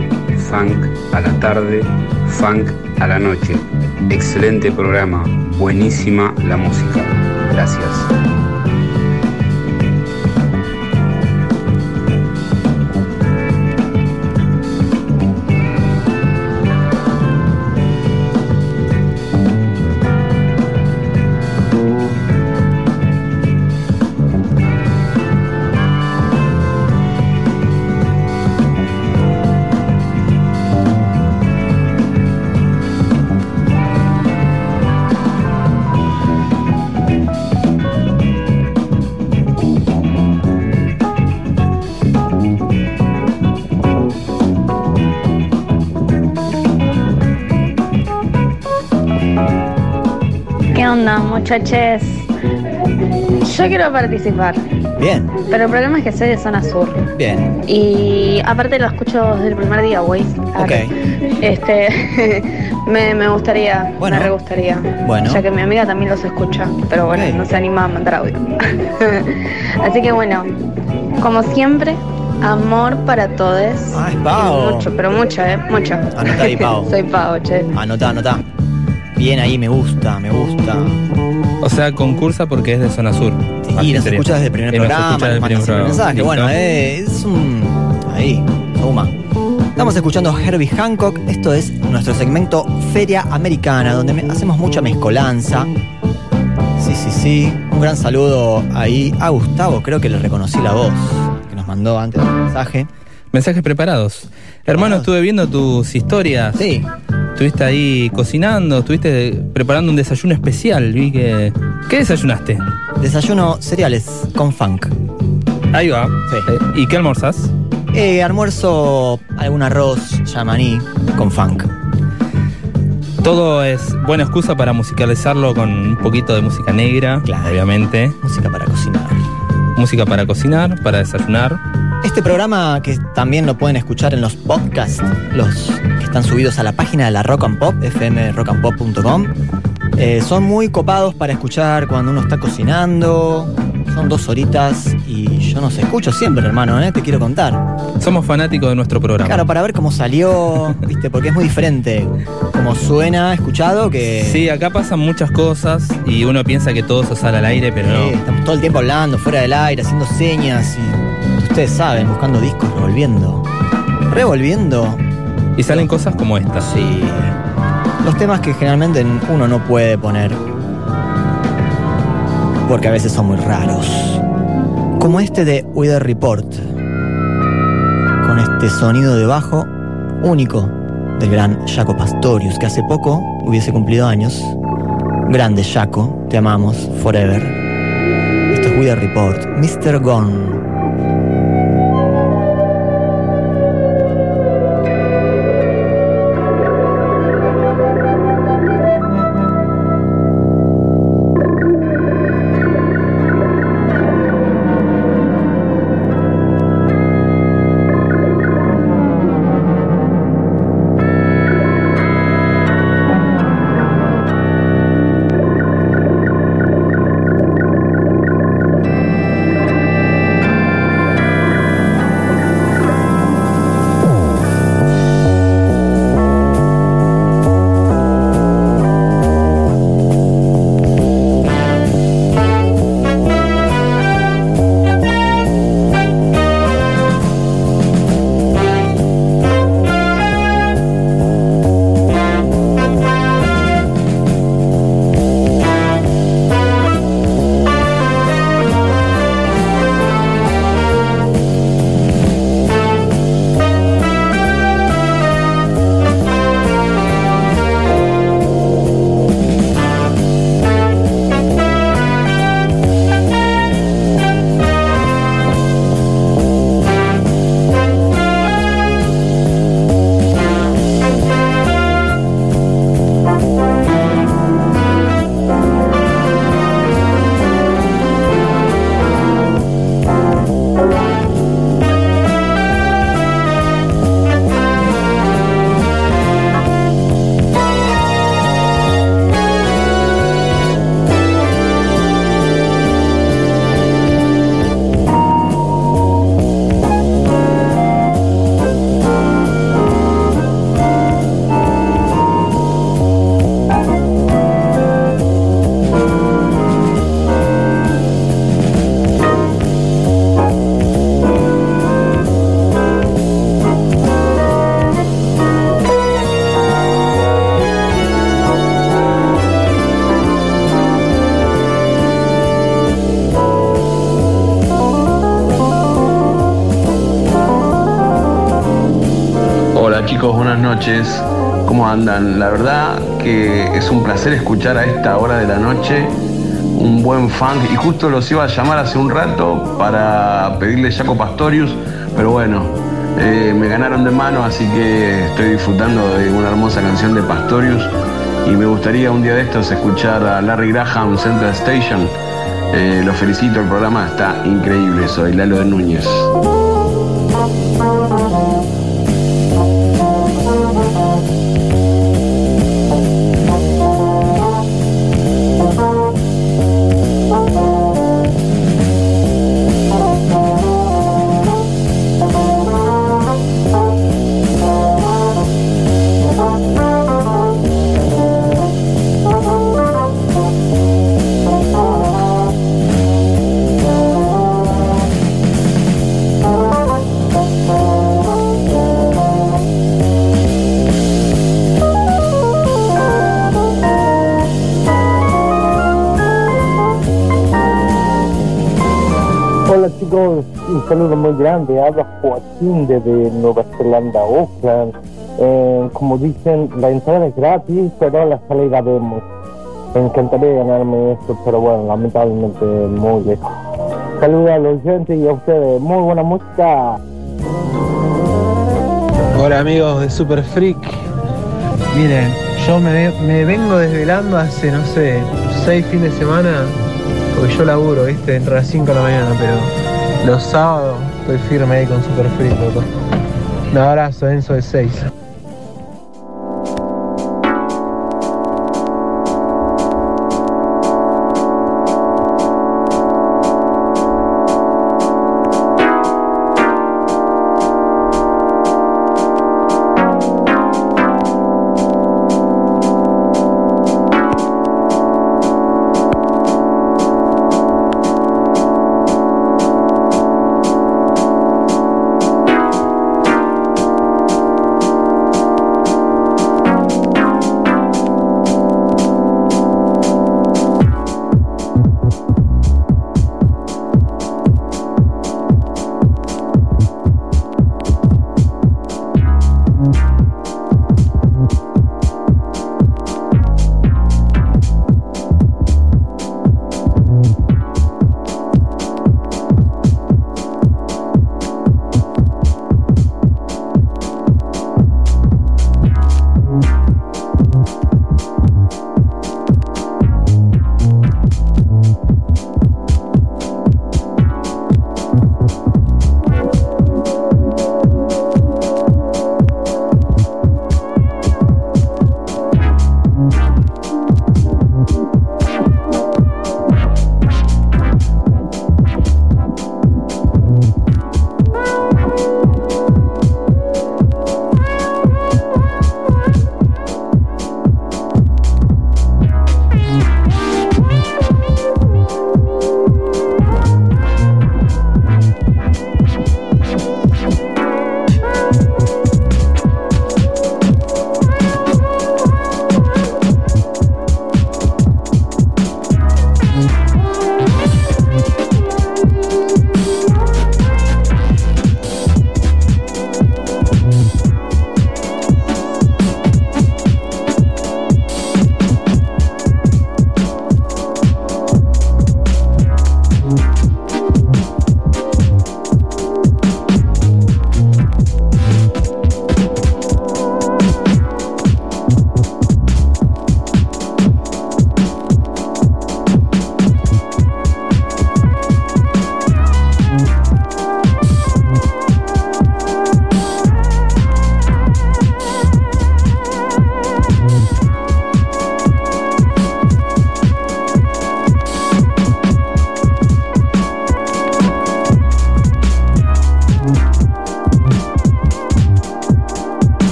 funk a la tarde, funk a la noche. Excelente programa, buenísima la música. Gracias. Onda, muchachos? Yo quiero participar, Bien, pero el problema es que soy de zona sur. bien. Y aparte lo escucho desde el primer día, güey. Ok. Este, *laughs* me, me gustaría, Bueno. me re gustaría. Bueno. Ya que mi amiga también los escucha, pero bueno, no se anima a mandar audio. *laughs* Así que bueno, como siempre, amor para todos. Ah, es Pau. Mucho, pero mucho, ¿eh? Mucho. Anotá ahí, Pau. *laughs* Soy Pau, che. Anotá, anotá. Bien ahí, me gusta, me gusta. O sea, concursa porque es de zona sur. Y nos escucha desde el primer programa, escucha nos desde el primer programa. mensaje. Bueno, eh, es un. Ahí, suma. Estamos escuchando a Herbie Hancock. Esto es nuestro segmento Feria Americana, donde hacemos mucha mezcolanza. Sí, sí, sí. Un gran saludo ahí a Gustavo, creo que le reconocí la voz que nos mandó antes del mensaje. Mensajes preparados. Hermano, estuve viendo tus historias. Sí. Estuviste ahí cocinando, estuviste preparando un desayuno especial. Vi que. ¿Qué desayunaste? Desayuno cereales con funk. Ahí va. Eh, ¿Y qué almorzás? Eh, almuerzo algún arroz yamaní con funk. Todo es buena excusa para musicalizarlo con un poquito de música negra, obviamente. Música para cocinar. Música para cocinar, para desayunar. Este programa que también lo pueden escuchar en los podcasts, los que están subidos a la página de la Rock and Pop, fmrockandpop.com, eh, son muy copados para escuchar cuando uno está cocinando. Son dos horitas y yo nos escucho siempre, hermano, ¿eh? te quiero contar. Somos fanáticos de nuestro programa. Claro, para ver cómo salió, ¿viste? Porque es muy diferente como suena escuchado que. Sí, acá pasan muchas cosas y uno piensa que todo se sale al aire, pero Sí, no. estamos todo el tiempo hablando, fuera del aire, haciendo señas y ustedes saben, buscando discos, revolviendo. Revolviendo. Y salen cosas como estas. Sí. Los temas que generalmente uno no puede poner. Porque a veces son muy raros. Como este de Weather Report. Con este sonido de bajo único del gran Jaco Pastorius, que hace poco hubiese cumplido años. Grande Jaco, te amamos, forever. Esto es Weather Report, Mr. Gone. ¿Cómo andan? La verdad que es un placer escuchar a esta hora de la noche un buen funk y justo los iba a llamar hace un rato para pedirle Jaco Pastorius, pero bueno, eh, me ganaron de mano, así que estoy disfrutando de una hermosa canción de Pastorius y me gustaría un día de estos escuchar a Larry Graham Central Station. Eh, los felicito, el programa está increíble, soy Lalo de Núñez. Saludo muy grande. Habla Joaquín desde Nueva Zelanda, Auckland. Eh, como dicen, la entrada es gratis, pero la salida vemos. Me encantaría ganarme esto, pero bueno, lamentablemente muy lejos. Saludos a los oyentes y a ustedes. Muy buena música. Hola amigos de Super Freak. Miren, yo me, me vengo desvelando hace, no sé, seis fines de semana, porque yo laburo, ¿viste? Entre las 5 de la mañana, pero los sábados estoy firme ahí con Super Freak, loco. Un abrazo, Enzo de 6.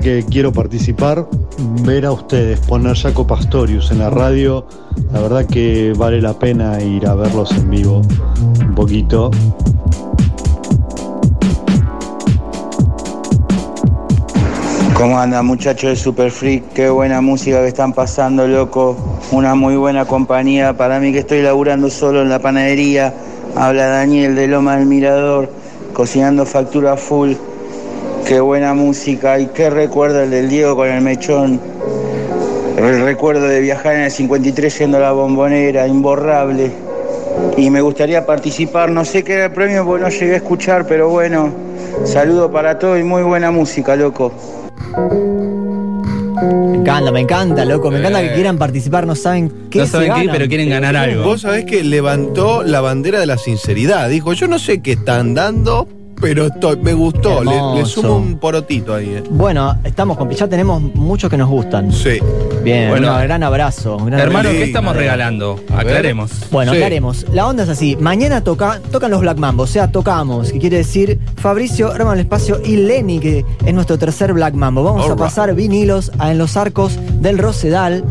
Que quiero participar ver a ustedes poner Jaco Pastorius en la radio, la verdad que vale la pena ir a verlos en vivo un poquito. ¿Cómo andan muchachos de Super Freak? Qué buena música que están pasando, loco. Una muy buena compañía. Para mí que estoy laburando solo en la panadería. Habla Daniel de Loma del Mirador, cocinando factura full. Qué buena música. Y qué recuerdo el del Diego con el mechón. El recuerdo de viajar en el 53 yendo a la bombonera, imborrable. Y me gustaría participar, no sé qué era el premio porque no llegué a escuchar, pero bueno, saludo para todos y muy buena música, loco. Me encanta, me encanta, loco. Me encanta que quieran participar, no saben qué No se saben qué, ganan. pero quieren ganar algo. Vos sabés que levantó la bandera de la sinceridad. Dijo, yo no sé qué están dando, pero estoy, me gustó. Le, sumo un porotito ahí. eh. Bueno, estamos con ya tenemos muchos que nos gustan. Sí. Bien, Bueno. un gran abrazo. un gran Hermano, abrazo. ¿qué estamos regalando? Aclaremos. Bueno, Sí. ¿qué haremos? La onda es así. Mañana toca, tocan los Black Mambo, o sea, tocamos, que quiere decir Fabricio, Hermano del Espacio y Lenny, que es nuestro tercer Black Mambo. Vamos a pasar vinilos a- en los arcos del Rosedal,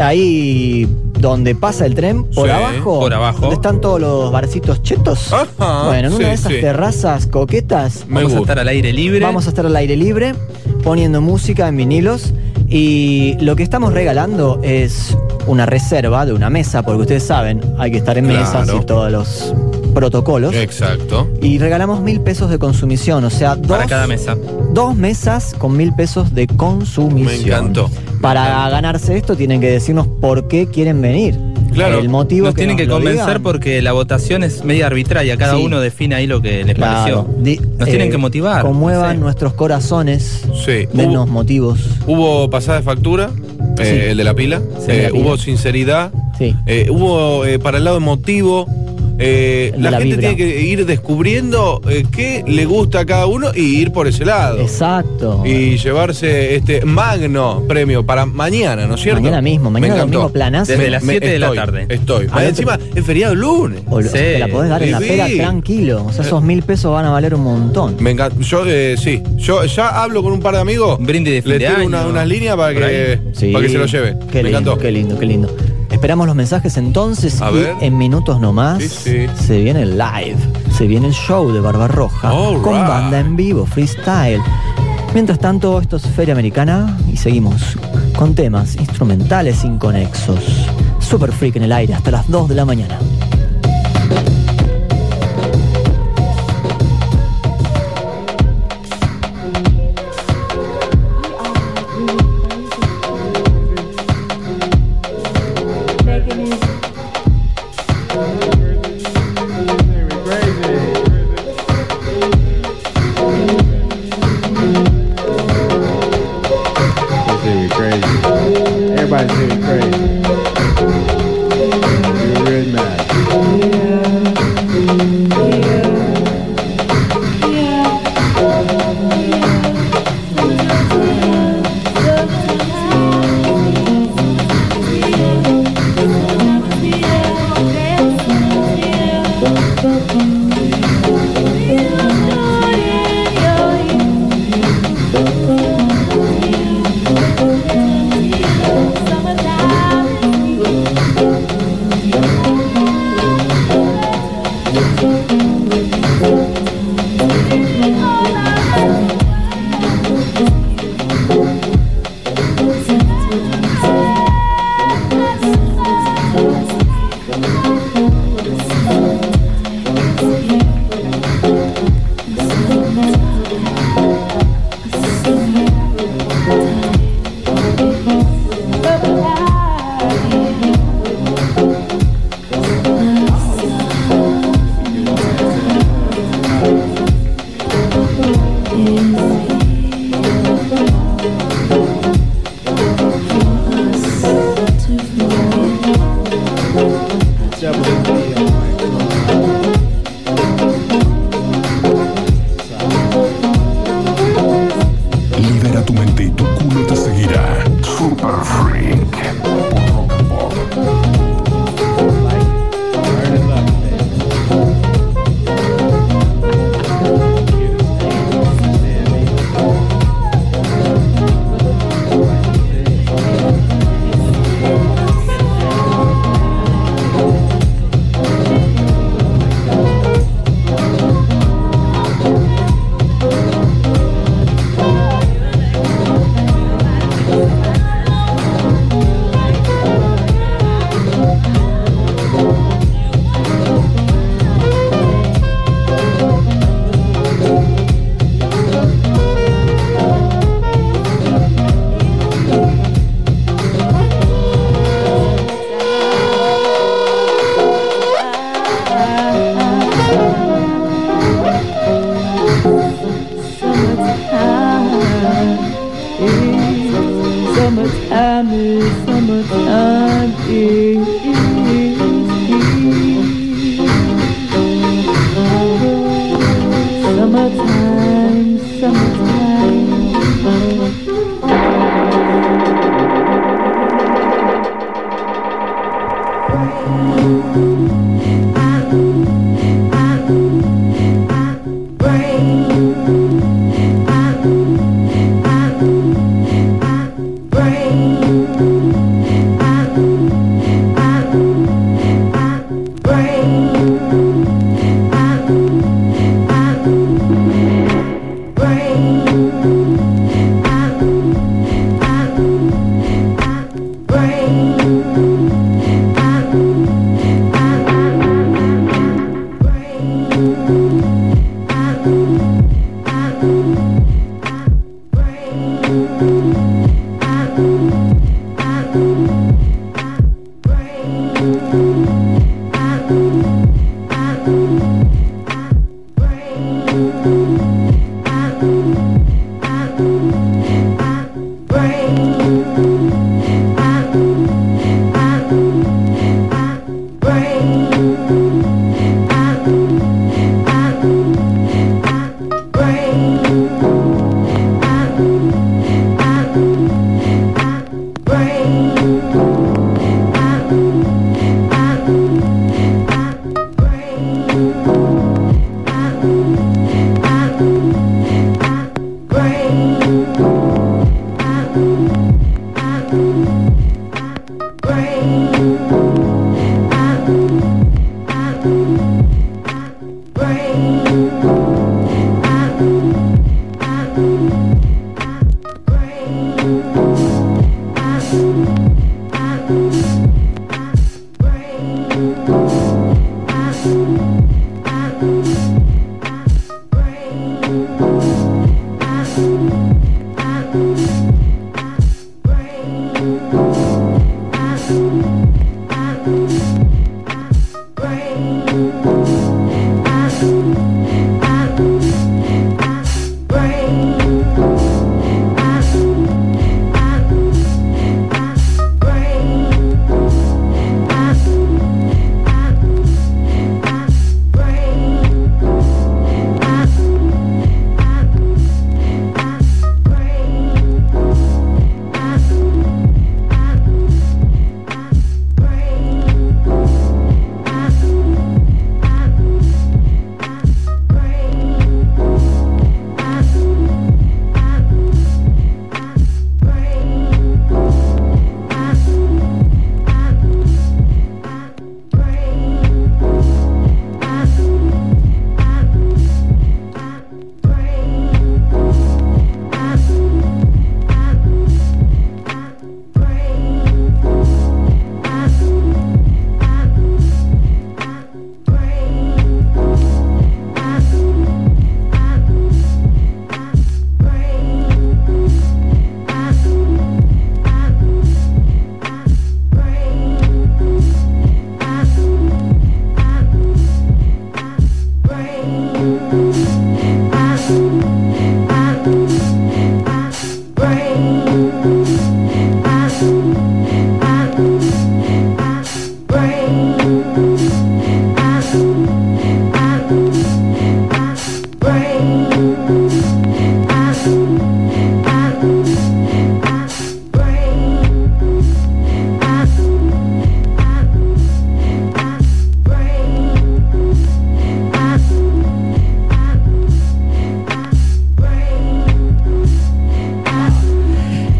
ahí donde pasa el tren, por Sí, abajo. por abajo. Donde están todos los barcitos chetos. bueno, en sí, una de esas sí. terrazas coquetas. Vamos a estar al aire libre. Vamos a estar al aire libre, poniendo música en vinilos. Y lo que estamos regalando es una reserva de una mesa, porque ustedes saben, hay que estar en mesas y todos los protocolos. Exacto. Y regalamos mil pesos de consumición, o sea, dos, Para cada mesa. dos mesas con mil pesos de consumición. Me encantó. Para ganarse esto tienen que decirnos por qué quieren venir. Claro, El motivo nos que tienen nos que convencer digan. porque la votación es media arbitraria, cada Sí. uno define ahí lo que les Claro. pareció. Di- Nos eh, tienen que motivar. Conmuevan nuestros corazones. Sí. Denos motivos. Hubo pasada de factura, eh, Sí. el de la pila. Sí, Eh, la pila. Hubo sinceridad. Sí. Eh, hubo eh, para el lado emotivo. Eh, la, la gente vibra. tiene que ir descubriendo eh, qué le gusta a cada uno y ir por ese lado. Exacto. Y llevarse este magno premio para mañana, ¿no es cierto? Mañana mismo, mañana Me domingo planazo. Desde las 7 de la tarde. Estoy. Ah, encima, es feriado lunes. O lo- te la podés dar en la Sí. pera tranquilo. O sea, esos mil pesos van a valer un montón. Me encanta. Yo, eh, sí. Yo ya hablo con un par de amigos. brindis de fin Le tiro año. una- unas líneas para que, Sí. para que se lo lleve. Qué Me lindo, encantó. qué lindo, qué lindo. Esperamos los mensajes entonces A y ver. en minutos nomás Sí, sí. se viene el live, se viene el show de Barbarroja All con right. banda en vivo, freestyle. Mientras tanto, esto es Feria Americana y seguimos con temas instrumentales inconexos. Super Freak en el aire hasta las 2 de la mañana.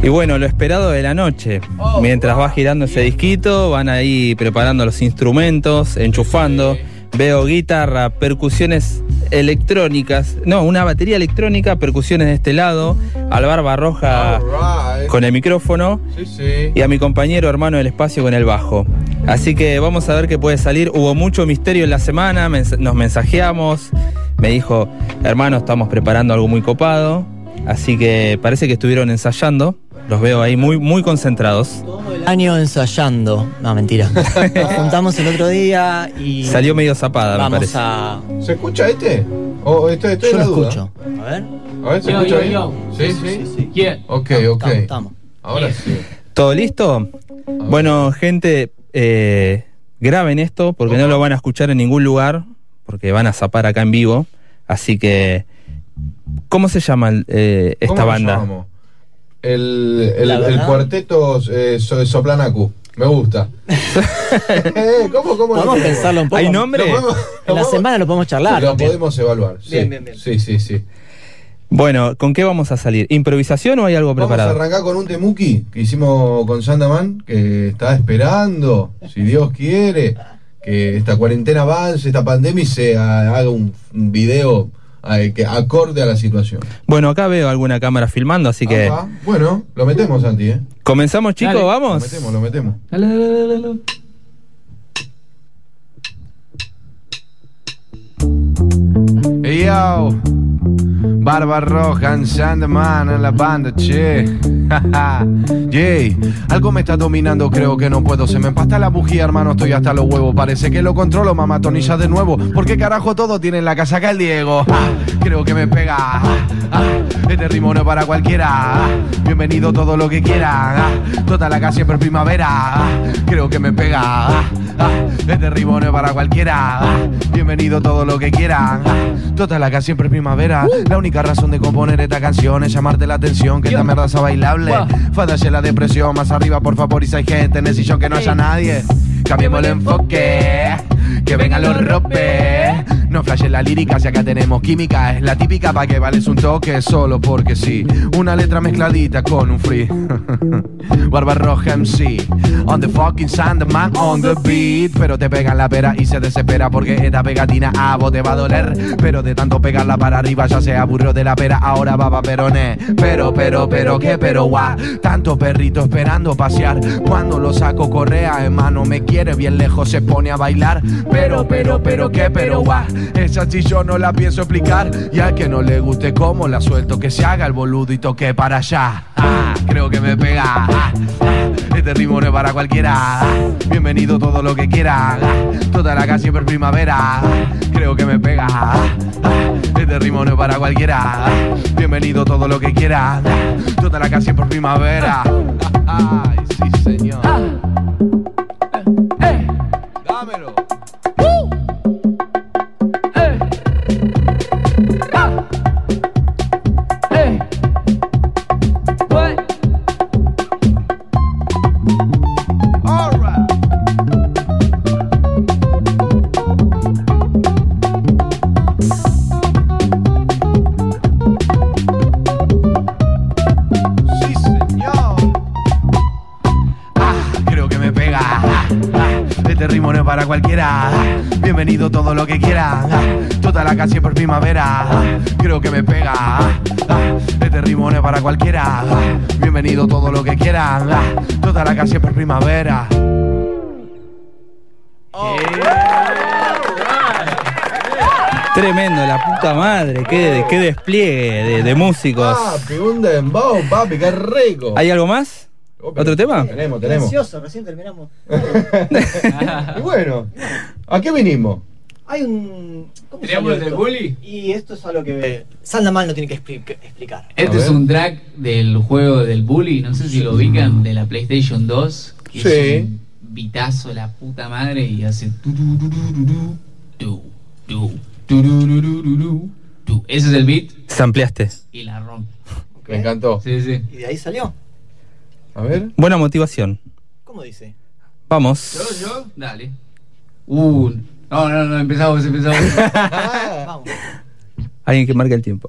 Y bueno, lo esperado de la noche. Mientras va girando ese disquito, van ahí preparando los instrumentos, enchufando. Veo guitarra, percusiones electrónicas. No, una batería electrónica, percusiones de este lado. Al Barba Roja con el micrófono. Sí, sí. Y a mi compañero hermano del espacio con el bajo. Así que vamos a ver qué puede salir. Hubo mucho misterio en la semana, nos mensajeamos. Me dijo, hermano, estamos preparando algo muy copado. Así que parece que estuvieron ensayando. Los veo ahí muy, muy concentrados. Año ensayando. No, mentira. *laughs* Nos juntamos el otro día y. Salió medio zapada, me Vamos parece. a. ¿Se escucha este? ¿O estoy, estoy Yo en la lo duda? escucho. A ver. A ver, ¿se Yo, escucha yo, bien? yo. Sí, sí. Ok, ok. Estamos, estamos. Ahora sí. ¿Todo listo? Bueno, gente, eh, graben esto porque no lo van a escuchar en ningún lugar, porque van a zapar acá en vivo. Así que, ¿cómo se llama eh, esta ¿Cómo lo banda? El, el, cuarteto eh, so- Soplanacu. Me gusta. *laughs* Eh, ¿Cómo, cómo Podemos pensarlo un poco. ¿Hay nombre? Lo podemos- En la semana lo podemos charlar. Lo también. podemos evaluar. Sí. Bien, bien, bien. Sí, sí, sí. Bueno, ¿con qué vamos a salir? ¿Improvisación o hay algo Vamos a preparado? arrancar con un temuki que hicimos con Sandaman, que está esperando, si Dios quiere, que esta cuarentena avance, esta pandemia y se ha- haga un, un video que acorde a la situación. Bueno, acá veo alguna cámara filmando, así que bueno, lo metemos, Santi, ¿eh? comenzamos, chicos, Dale. vamos. Lo metemos, lo metemos. Dale, dale, dale, dale. Hey yo, Barba Roja en Sandman en la banda, che. *laughs* Yay, algo me está dominando, creo que no puedo. Se me empasta la bujía, hermano, estoy hasta los huevos. Parece que lo controlo, mamá tonilla de nuevo. Porque carajo todo tiene en la casa acá el Diego. *laughs* Ah, creo que me pega. Ah, ah, este ritmo no es para cualquiera. Bienvenido todo lo que quiera. Toda la casa siempre primavera. Creo que me pega. Este ritmo no es para cualquiera. Bienvenido todo lo que toda la casa siempre primavera. Razón de componer esta canción es llamarte la atención. Que esta mierda sea bailable. Fádase la depresión. Más arriba, por favor, y si hay gente en el sillón que no haya nadie. Cambiemos el enfoque. Que vengan los ropes. No flashes la lírica, si acá tenemos química. Es la típica pa' que vales un toque solo porque sí. Una letra mezcladita con un free. *laughs* Barba Roja MC. On the fucking Sandman, on the beat. Pero te pegan la pera y se desespera porque esta pegatina a vos te va a doler. Pero de tanto pegarla para arriba ya se aburrió de la pera. Ahora va pa' peroné. Pero, pero, pero, ¿qué? Pero, guau. Tanto perrito esperando pasear. Cuando lo saco correa en mano me quiere bien lejos se pone a bailar. Pero, pero, pero, ¿qué? Pero, guau. Esa sí no la pienso explicar. Y al que no le guste cómo la suelto, que se haga el boludo y toque para allá. Ah, creo que me pega. Ah, ah, este ritmo no es para cualquiera. Ah, bienvenido todo lo que quiera. Ah, toda la casa siempre primavera. Ah, creo que me pega. Ah, ah, este ritmo no es para cualquiera. Ah, bienvenido todo lo que quiera. Ah, toda la casa siempre primavera. Ay, sí, señor. Creo que me pega. Este ritmo no es para cualquiera. Bienvenido todo lo que quiera. Toda la siempre es primavera. Creo que me pega. Este ritmo no es para cualquiera. Bienvenido todo lo que quiera. Toda la siempre es primavera. Tremendo, la puta madre. Qué, qué despliegue de, de músicos. Papi, un dembow, papi, qué rico. ¿Hay algo más? ¿Otro tema? Tenemos, tenemos. Ansioso, recién terminamos. y bueno, ¿a qué vinimos? Hay un. ¿cómo ¿Triángulo del Bully? Y esto es algo que. Eh, Sandamal no tiene que expli explicar. Este es un track del juego del Bully, no sé si lo ubican, de la PlayStation 2. Que sí. Es un vitazo la puta madre y hace. Ese es el beat. Sampleaste. Y la rompe. Me encantó. Sí, sí. ¿Y de ahí salió? A ver. Buena motivación. ¿Cómo dice? Vamos. ¿Yo, yo? Dale. Uh, no, no, no, empezamos, empezamos. *laughs* Vamos. Alguien que marque el tiempo.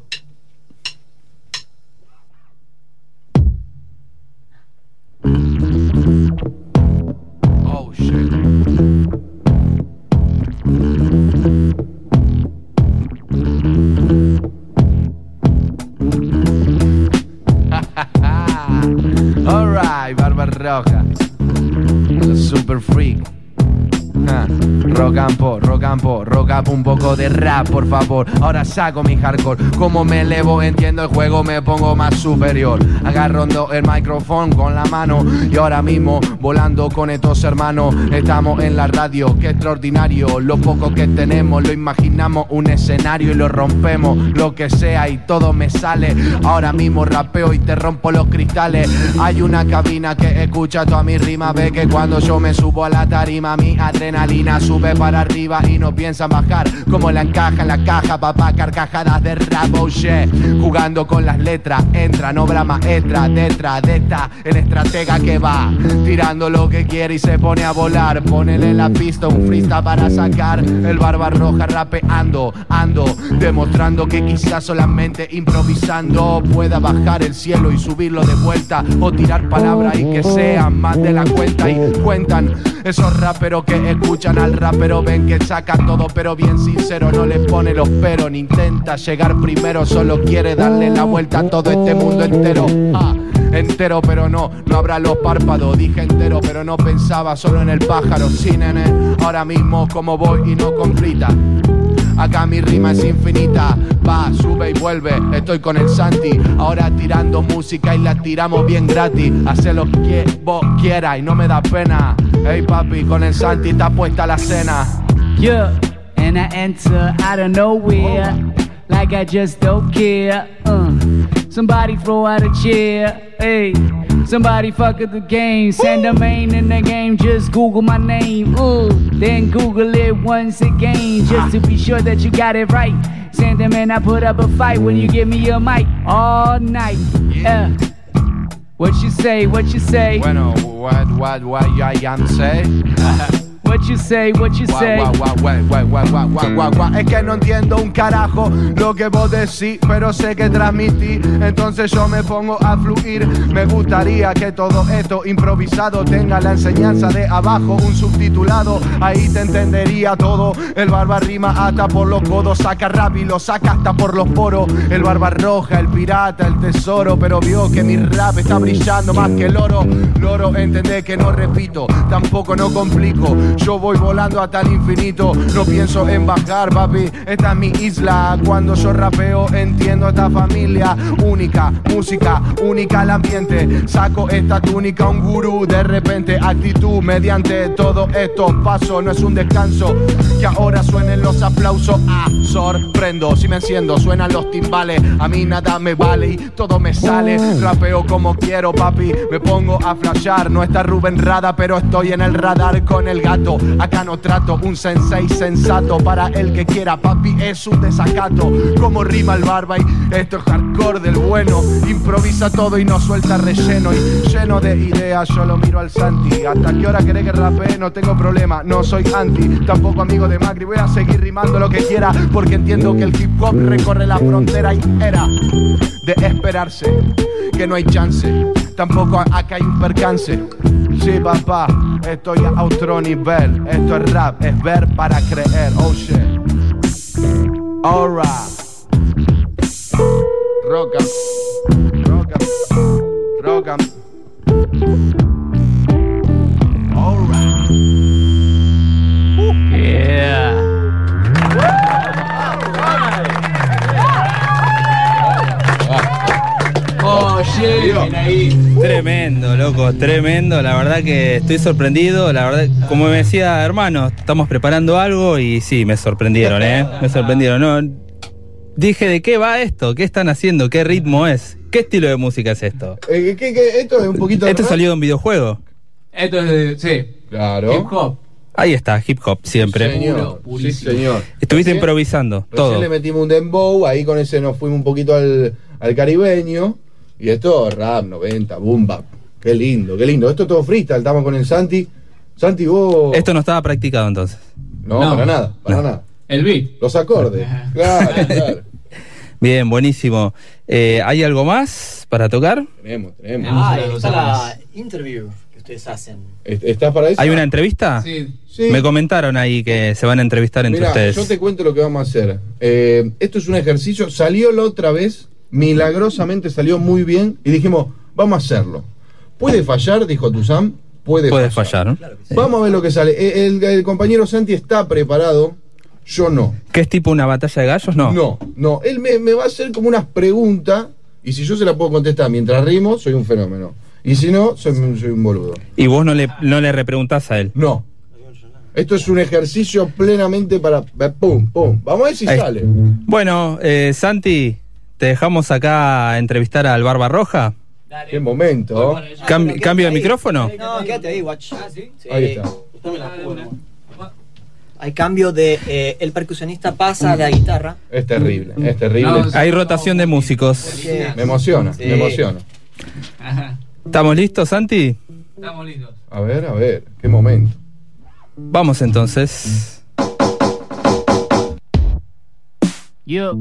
Roja. Super freak. Rock and pop, rock up un poco de rap, por favor. Ahora saco mi hardcore. Como me elevo, entiendo el juego, me pongo más superior. Agarrando el micrófono con la mano y ahora mismo volando con estos hermanos. Estamos en la radio, qué extraordinario. Lo poco que tenemos, lo imaginamos un escenario y lo rompemos. Lo que sea y todo me sale. Ahora mismo rapeo y te rompo los cristales. Hay una cabina que escucha toda mi rima. Ve que cuando yo me subo a la tarima, mi adrenalina sube para arriba y no piensa bajar. Como la encaja en la caja, papá, carcajadas de oh shit. Jugando con las letras, entra, obra maestra, detrás de esta, el estratega que va. Tirando lo que quiere y se pone a volar. Ponele la pista un freestyle para sacar. El barba roja rapeando, ando, demostrando que quizás solamente improvisando pueda bajar el cielo y subirlo de vuelta. O tirar palabras y que sean más de la cuenta y cuentan. Esos raperos que escuchan al rapero ven que sacan todo, pero bien sincero, no les pone los pero ni intenta llegar primero, solo quiere darle la vuelta a todo este mundo entero. Ah, entero, pero no, no habrá los párpados. Dije entero, pero no pensaba solo en el pájaro. Sí, nene, ahora mismo como voy y no completa. Acá mi rima es infinita, va, sube y vuelve, estoy con el Santi, ahora tirando música y la tiramos bien gratis, hace lo que vos quieras y no me da pena. Hey papi, con el Santi está puesta la cena. Yeah, and I enter out of nowhere, like I just don't care. Uh, somebody throw out a chair, hey. Somebody fuck up the game, send a main in the game, just Google my name, ooh. Then Google it once again, just to be sure that you got it right. Send them and I put up a fight when you give me your mic all night. Yeah. What you say, what you say? Bueno, what, what, what I am say? *laughs* What you say, what you say. Es que no entiendo un carajo lo que vos decís, pero sé que transmití. Entonces yo me pongo a fluir. Me gustaría que todo esto improvisado tenga la enseñanza de abajo, un subtitulado. Ahí te entendería todo. El barba rima hasta por los codos, saca rap y lo saca hasta por los poros. El barba roja, el pirata, el tesoro. Pero vio que mi rap está brillando más que el oro. Loro, entendé que no repito, tampoco no complico. Yo voy volando hasta el infinito, no pienso en bajar, papi. Esta es mi isla. Cuando yo rapeo, entiendo esta familia única, música única al ambiente. Saco esta túnica, un gurú de repente, actitud mediante todo esto. Paso, no es un descanso. Que ahora suenen los aplausos. Ah, sorprendo. Si me enciendo, suenan los timbales. A mí nada me vale y todo me sale. Rapeo como quiero, papi. Me pongo a flashear. No está Rubén Rada, pero estoy en el radar con el gato. Acá no trato un sensei sensato. Para el que quiera, papi, es un desacato. Como rima el barba y esto es hardcore del bueno. Improvisa todo y no suelta relleno. Y lleno de ideas, yo lo miro al Santi. ¿Hasta qué hora querés que rapee? No tengo problema, no soy anti. Tampoco amigo de Macri. Voy a seguir rimando lo que quiera. Porque entiendo que el hip hop recorre la frontera y era de esperarse. Que no hay chance. Tampoco acá hay un percance. Sí, papá, estoy a otro nivel. Esto es rap, es ver para creer. Oh shit. Alright. Rock 'em, rock 'em, rock 'em. Alright. Yeah. Ahí. Tremendo, loco, tremendo. La verdad que estoy sorprendido. La verdad, como me decía hermano, estamos preparando algo y sí, me sorprendieron, ¿eh? Me sorprendieron. No, dije, ¿de qué va esto? ¿Qué están haciendo? ¿Qué ritmo es? ¿Qué estilo de música es esto? Eh, ¿qué- qué- esto es un poquito ¿Esto rap? salió de un videojuego? Esto es de. Sí. Claro. Hip hop. Ahí está, hip hop, siempre. Señor, sí, señor. Estuviste Recién- improvisando, Recién todo. le metimos un dembow, ahí con ese nos fuimos un poquito al, al caribeño. Y esto, rap, 90, boom, bap. Qué lindo, qué lindo. Esto es todo freestyle, estamos con el Santi. Santi, vos... Esto no estaba practicado entonces. No, No. para nada, para No. nada. El beat. Los acordes, claro, *laughs* claro. Bien, buenísimo. Eh, ¿Hay algo más para tocar? Tenemos, tenemos. Ah, ahí está la interview que ustedes hacen. ¿Est- ¿Estás para eso? ¿Hay una entrevista? Sí. Sí. Me comentaron ahí que se van a entrevistar entre ustedes. yo te cuento lo que vamos a hacer. Eh, esto es un ejercicio, salió la otra vez, milagrosamente salió muy bien y dijimos, vamos a hacerlo. Puede fallar, dijo Tuzán. Puede, Puede fallar. fallar. Vamos a ver lo que sale. Eh, El, el compañero Santi está preparado. Yo no. ¿Qué es tipo una batalla de gallos? No. No, no. Él me, me va a hacer como unas preguntas. Y si yo se la puedo contestar mientras rimo, soy un fenómeno. Y si no, soy, soy un boludo. Y vos no le, no le repreguntás a él. No. Esto es un ejercicio plenamente para. Pum, pum. Vamos a ver si Ahí. sale. Bueno, eh, Santi, te dejamos acá a entrevistar al Barba Roja. Qué momento. Cam- ¿Cambio de micrófono? No, quédate ahí, watch. Ahí está. Hay cambio de. eh, el percusionista pasa a la guitarra. Es terrible, es terrible. Hay rotación de músicos. Me emociona, Sí. me emociona. ¿Estamos listos, Santi? Estamos listos. A ver, a ver, qué momento. Vamos entonces. Yo.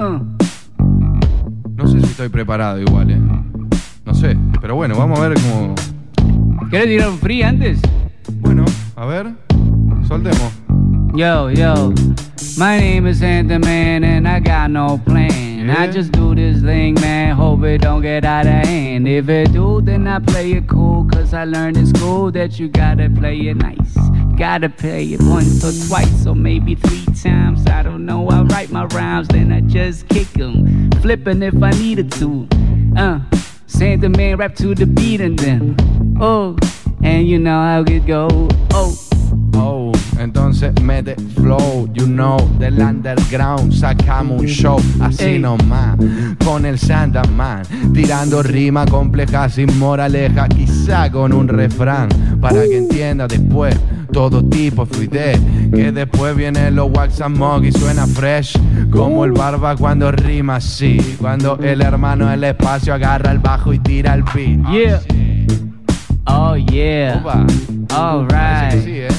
No sé si estoy preparado igual, eh. No sé, pero bueno, vamos a ver cómo. ¿Querés tirar un free antes? Bueno, a ver. Soltemos. Yo, yo. My name is Santa Man and I got no plan. I just do this thing, man. Hope it don't get out of hand. If it do, then I play it cool. Cause I learned in school that you gotta play it nice. Gotta pay it once or twice or maybe three times. I don't know. I write my rhymes, then I just kick 'em. Flipping if I needed to. Uh, Santa Man rap to the beat and then. Oh, and you know how it go. Oh. Entonces mete flow, you know, del underground sacamos un show así nomás, con el Santa Man, tirando rima compleja sin moraleja, quizá con un refrán, para que entienda después todo tipo de fluidez, que después viene los wax and mug y suena fresh, como el barba cuando rima así, cuando el hermano del espacio agarra el bajo y tira el beat. Yeah. Oh yeah. All right.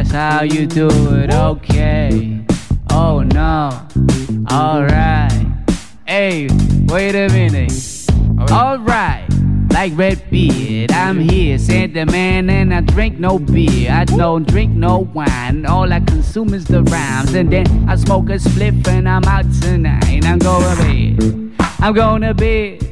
That's how you do it. Okay. Oh no. All right. Hey, wait a minute. All right. Like red beard, I'm here, Santa Man, and I drink no beer. I don't drink no wine. All I consume is the rhymes, and then I smoke a spliff, and I'm out tonight. I'm going to bed. I'm going to bed.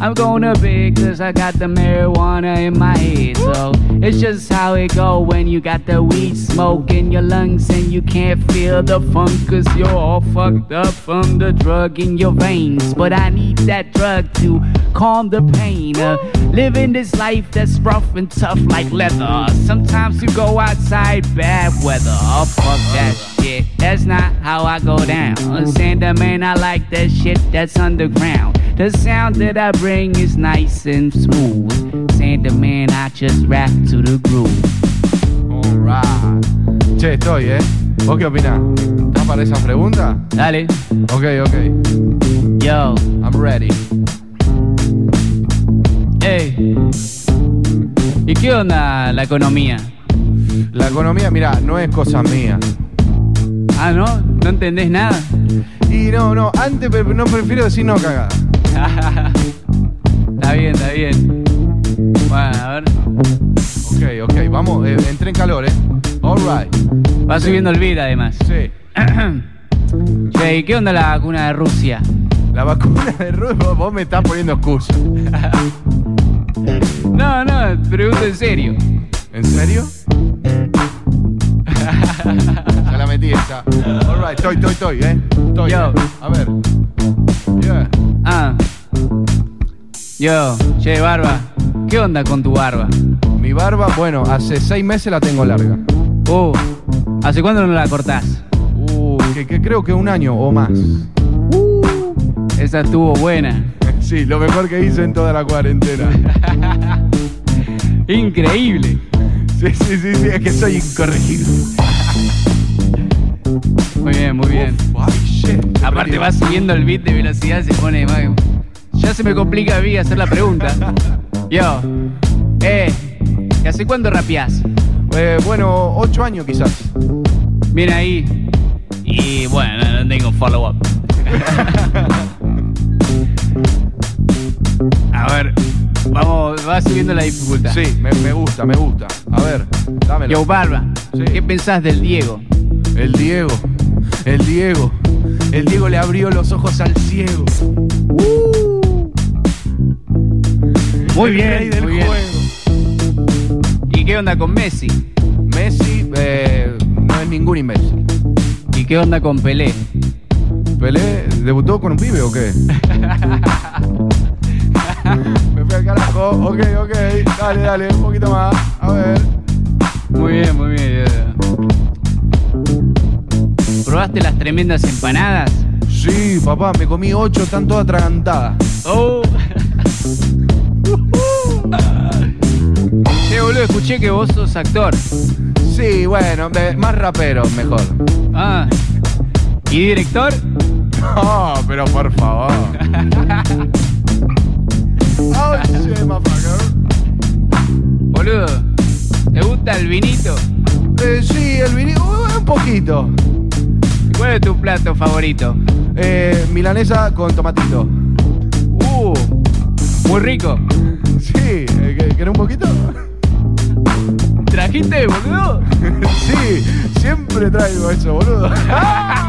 I'm going to bed cause I got the marijuana in my head. So it's just how it go when you got the weed smoke in your lungs and you can't feel the funk cause you're all fucked up from the drug in your veins. But I need that drug to calm the pain. Uh, living this life that's rough and tough like leather. Sometimes you go outside bad weather. Oh, fuck that shit. That's not how I go down. Santa man, I like that shit that's underground. The sound that I bring is nice and smooth. Santa man, I just rap to the groove. Alright. Che, estoy, ¿eh? ¿Vos qué opinás? ¿Estás para esa pregunta? Dale. Ok, ok. Yo. I'm ready. Ey. ¿Y qué onda la economía? La economía, mira, no es cosa mía. Ah, ¿no? ¿No entendés nada? Y no, no, antes pre- no prefiero decir no cagada. *laughs* está bien, está bien. Bueno, a ver. Ok, ok, vamos, eh, entré en calor, ¿eh? Alright. Va subiendo el beat además. Sí. *clears throat* che, ¿y qué onda la vacuna de Rusia? La vacuna de Rusia, vos me estás poniendo excusa. *laughs* No, no, pregunto en serio. ¿En serio? *laughs* ya la metí esa. Alright, estoy, estoy, estoy, ¿eh? Estoy. Yo. eh. A ver. Yeah. Ah. Yo, che, barba. ¿Qué onda con tu barba? Mi barba, bueno, hace seis meses la tengo larga. Uh, ¿hace cuándo no la cortás? Uh, que, que creo que un año o más. Esa estuvo buena. *laughs* Sí, lo mejor que hice en toda la cuarentena. *laughs* Increíble. Sí, sí, sí, sí, es que soy incorregible. Muy bien, muy bien. Aparte va subiendo el beat de velocidad, se pone más. Ya se me complica a mí hacer la pregunta. Yo, eh, ¿y hace cuánto rapeás? Eh, bueno, ocho años quizás. Bien ahí. Y bueno, no tengo follow-up. *laughs* A ver, vamos, va subiendo la dificultad. Sí, me, me gusta, me gusta. A ver, dámelo. Yo, Barba, ¿qué pensás del Diego? El Diego, el Diego. El Diego le abrió los ojos al ciego. Muy El bien, rey del muy bien. juego. ¿Y qué onda con Messi? Messi eh, no es ningún imbécil. ¿Y qué onda con Pelé? ¿Pelé debutó con un pibe o qué? *laughs* Carajo. Ok, ok. Dale, dale, un poquito más. A ver. Muy bien, muy bien. ¿Probaste las tremendas empanadas? Sí, papá, me comí ocho, están todas atragantadas. Oh. *laughs* Che, boludo, escuché que vos sos actor. Sí, bueno, más rapero, mejor. Ah. ¿Y director? *laughs* No, pero por favor. *laughs* Oh, *laughs* shit. Boludo, ¿te gusta el vinito? Eh, sí, el vinilo, un poquito. ¿Cuál es tu plato favorito? Eh, milanesa con tomatito. Uh, muy rico. Sí, eh, ¿que- ¿querés un poquito? ¿Trajiste, boludo? *laughs* sí, siempre traigo eso, boludo. *laughs*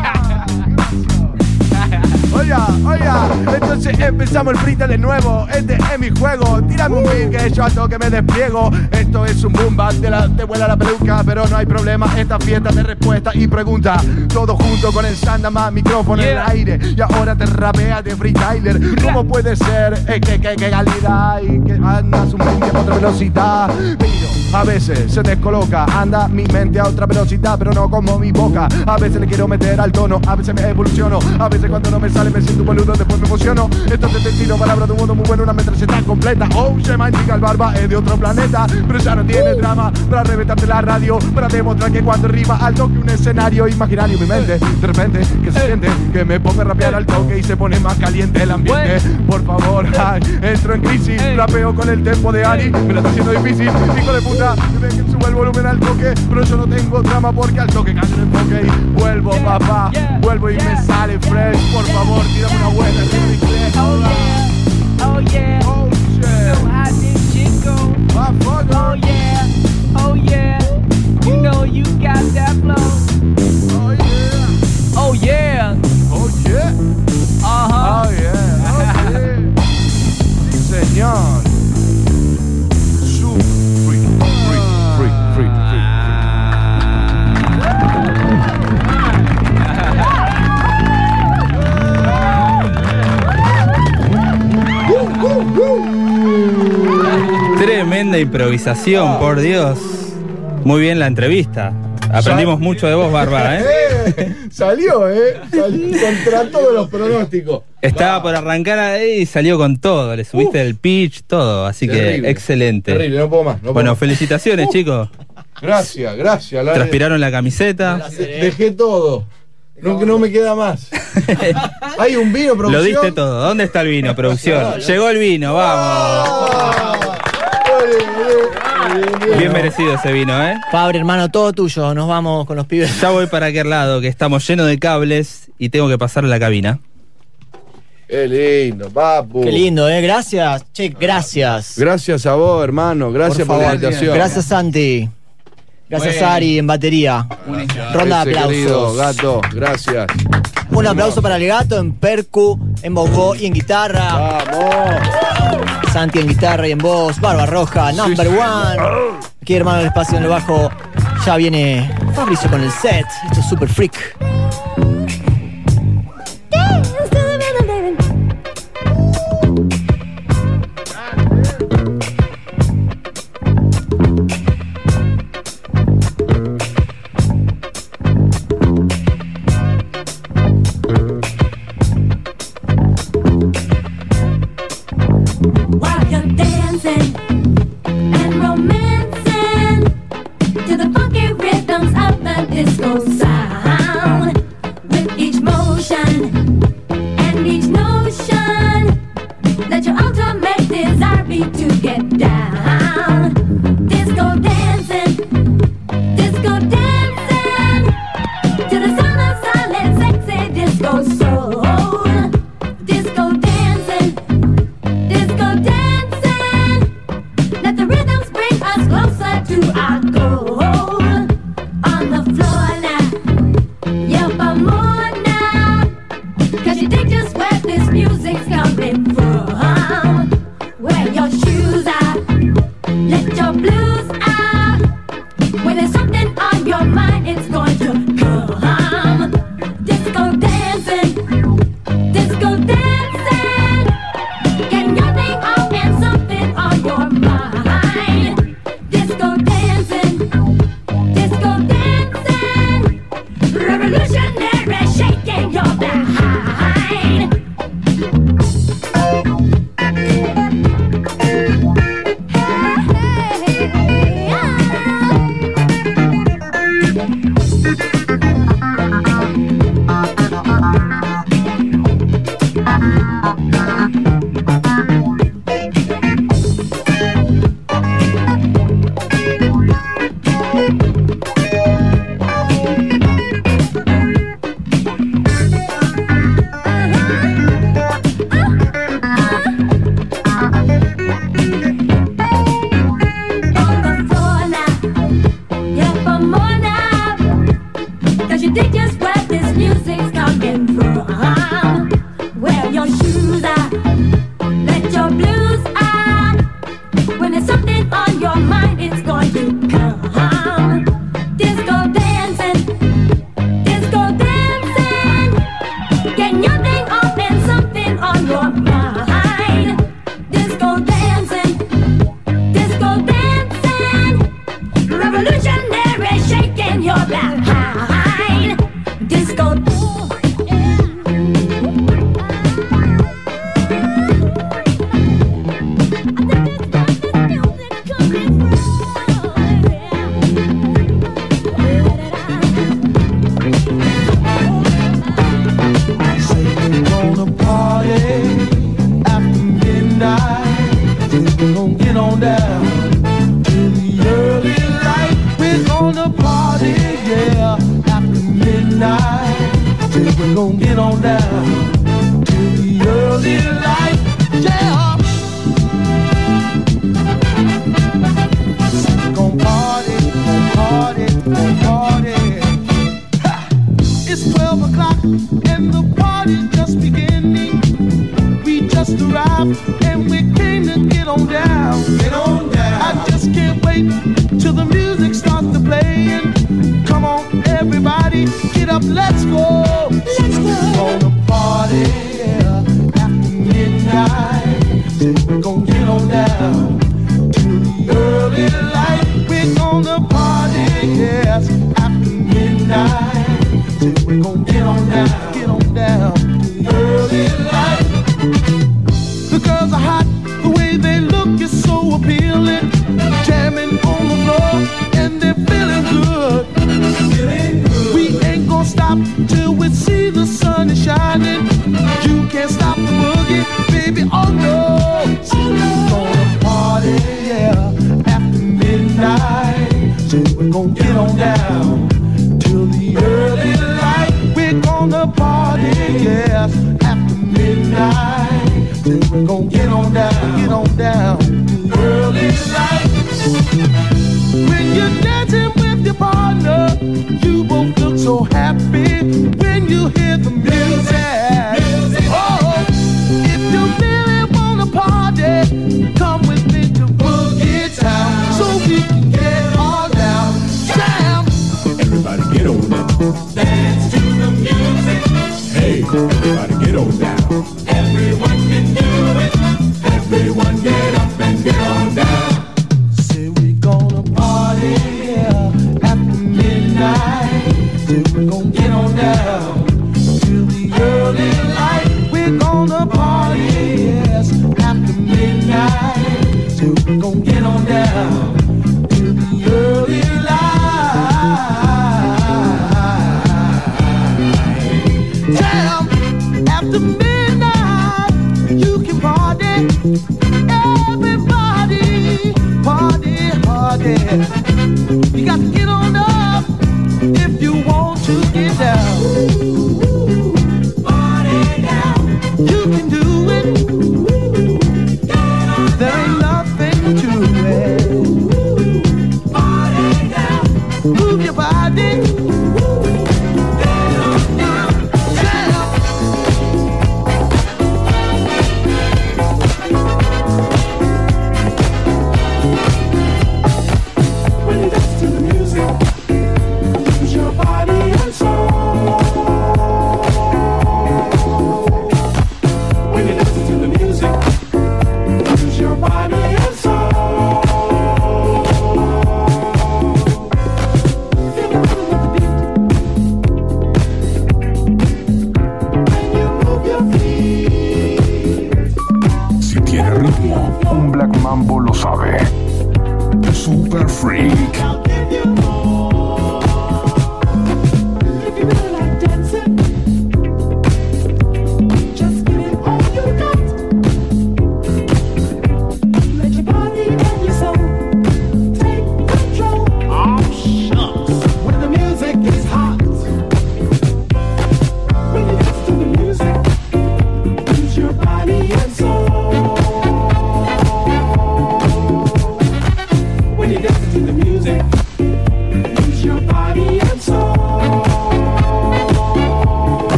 Oiga, oiga, entonces empezamos el freestyle de nuevo. Este es mi juego. Tírame un beat que yo al toque me despliego. Esto es un boom bap, te, la, te vuela la peluca, pero no hay problema. Esta fiesta de respuesta y pregunta. Todo junto con el más micrófono en el aire. Y ahora te rapea de freestyler. ¿Cómo puede ser? Es que, que, que calidad y que andas un 20 a otra velocidad. Pero a veces se descoloca, anda mi mente a otra velocidad, pero no como mi boca. A veces le quiero meter al tono, a veces me evoluciono. A veces cuando no me sale me siento boludo, después me emociono. Entonces te tiro palabras de un mundo muy bueno, una metralleta completa. Oh, se me indica el barba, es de otro planeta. Pero ya no tiene drama para reventarte la radio, para demostrar que cuando rima al toque un escenario imaginario mi mente. De repente, que se siente, que me pongo a rapear al toque y se pone más caliente el ambiente. Por favor, ay, entro en crisis, rapeo con el tempo de Ari, me lo está haciendo difícil. Hijo de puta, que suba el volumen al toque, pero yo no tengo drama porque al toque cambio el enfoque y vuelvo, papá, vuelvo y me sale fresh. Por favor, tírame una buena remix. Oh yeah, oh yeah. Oh You know how this shit go. Oh yeah, oh yeah. You know you got that flow. Oh yeah, Oh yeah. oh yeah, Uh-huh. oh yeah, *laughs* oh yeah. Sí, señor. Tremenda improvisación, por Dios. Muy bien la entrevista. Aprendimos mucho de vos, Barba, ¿eh? Eh, *laughs* salió, ¿eh? Salió contra todos los pronósticos. Estaba por arrancar ahí y salió con todo. Le subiste el pitch, todo. Así Terrible, que excelente. Terrible, no puedo más. no puedo bueno, más. felicitaciones, chicos. Gracias, gracias. la- Transpiraron la camiseta. Dejé todo. No, que no me queda más. *laughs* Hay un vino, producción. Lo diste todo. ¿Dónde está el vino, producción? Llegó el vino, vamos. Bien merecido ese vino, ¿eh? Fabri, hermano, todo tuyo. Nos vamos con los pibes. Ya voy para aquel lado, que estamos llenos de cables y tengo que pasar a la cabina. Qué lindo, papu. Qué lindo, ¿eh? Gracias. Che, gracias. Gracias a vos, hermano. Gracias por, la favor. invitación. Gracias, Santi. Gracias, Bueno. Ari, en batería. Ronda de Ese querido aplausos. gato, gracias. Un aplauso para el gato en percu, en bongo y en guitarra. Vamos. Santi en guitarra y en voz. Barba Roja, number one. Aquí, hermano, el espacio en el bajo. Ya viene Fabricio con el set. Esto es super freak. the early light. We're gonna party, yeah, after midnight. We're get on down the early light, yeah. Gonna party, party, party. It's 12 o'clock and the party's just beginning. We just arrived.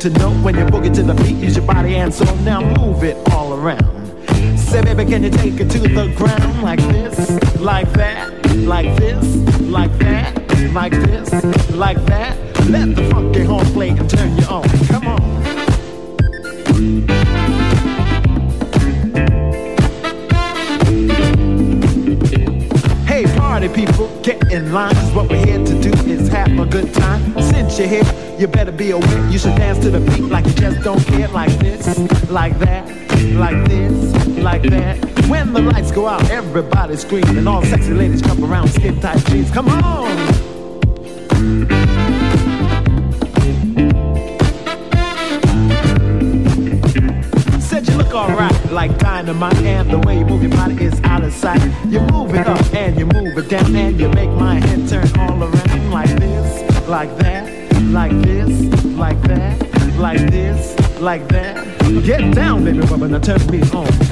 to know when you boogie to the beat, use your body and soul. Now move it all around. Say, baby, can you take it to the ground like this, like that, like this, like that, like this, like that? Let the funky horn play and turn you on. Come on. Hey, party people, get in line. Cause what we're here to do is have a good time you better be aware. You should dance to the beat like you just don't care. Like this, like that, like this, like that. When the lights go out, everybody screams, and all sexy ladies jump around skin tight jeans. Come on! alright, like dynamite. And the way you move your body is out of sight. You move it up and you move it down and you turn me on.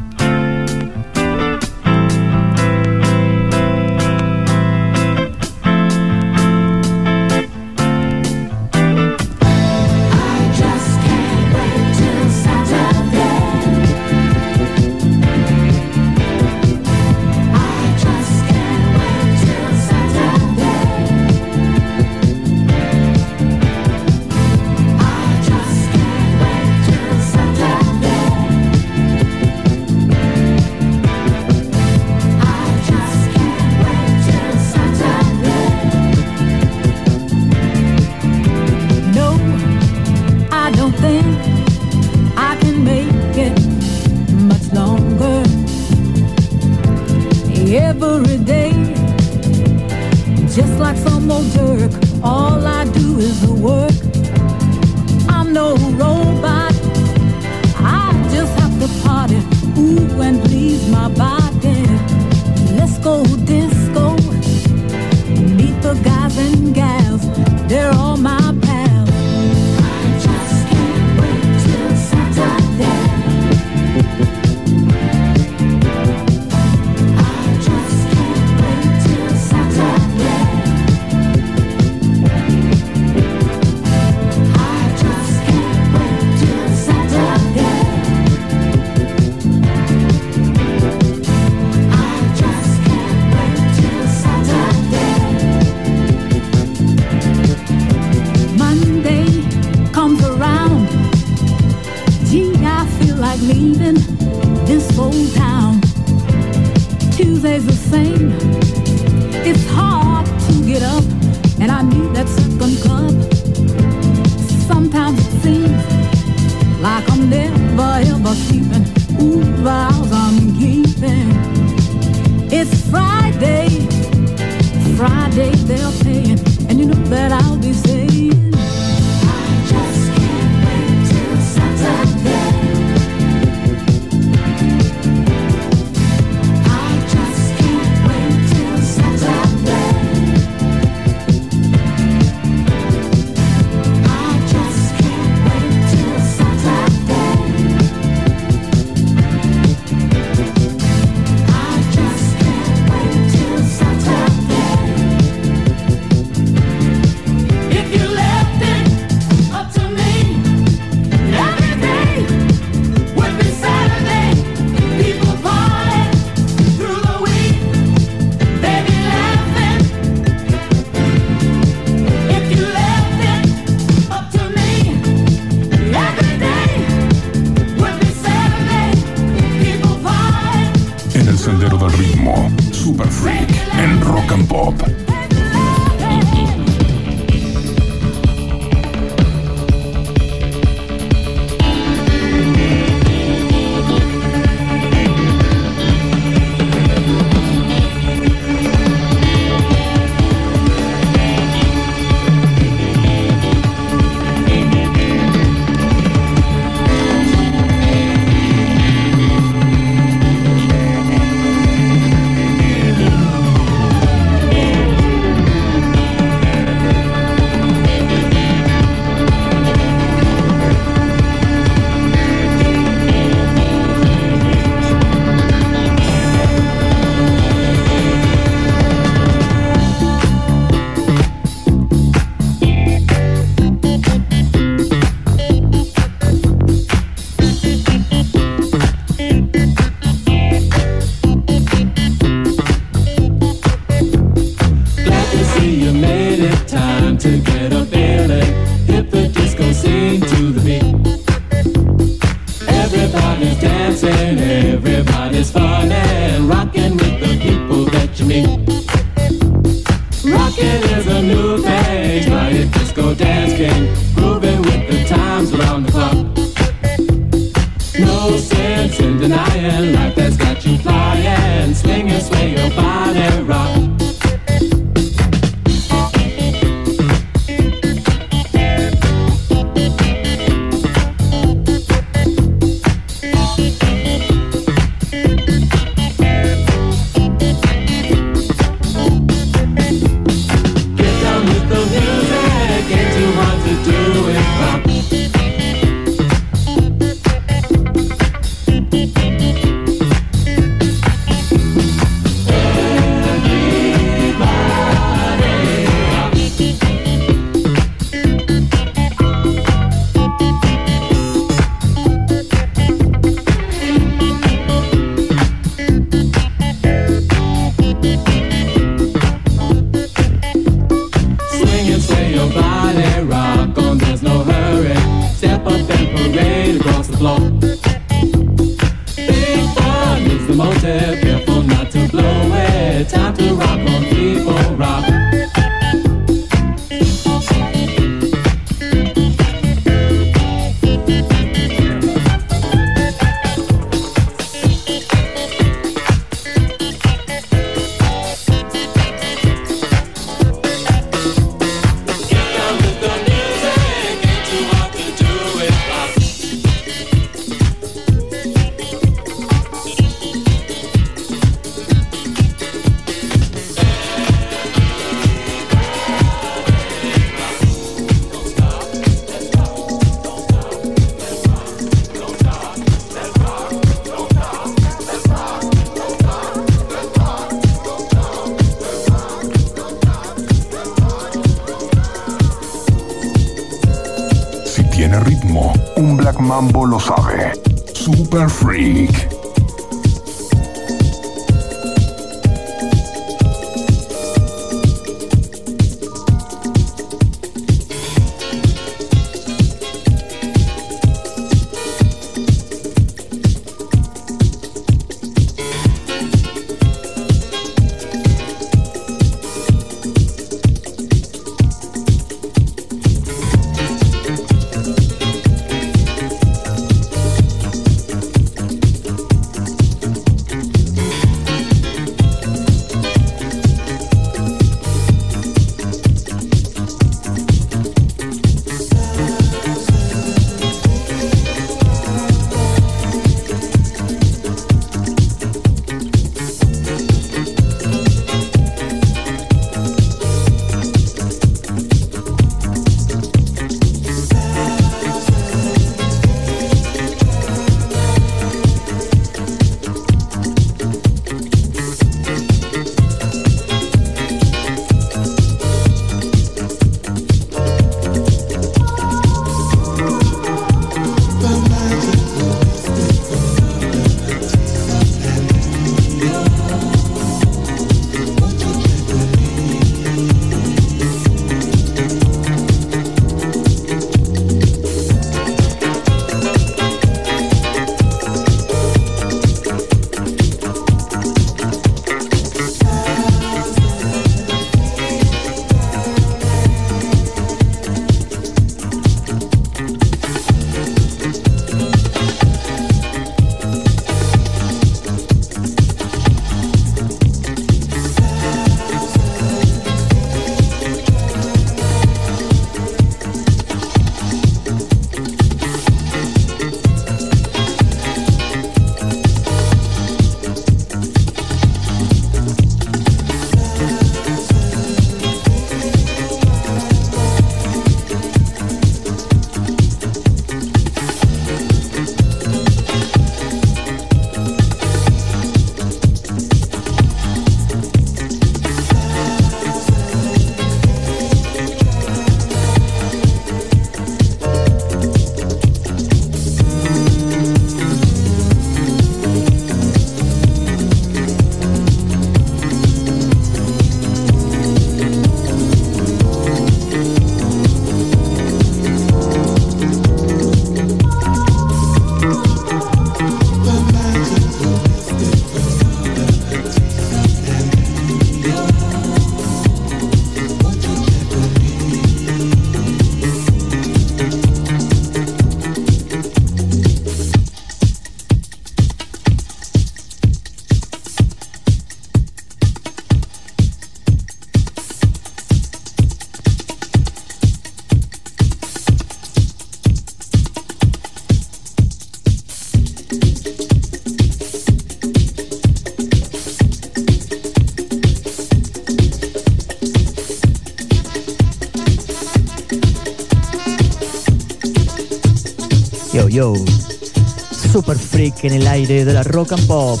Freak en el aire de la rock and pop.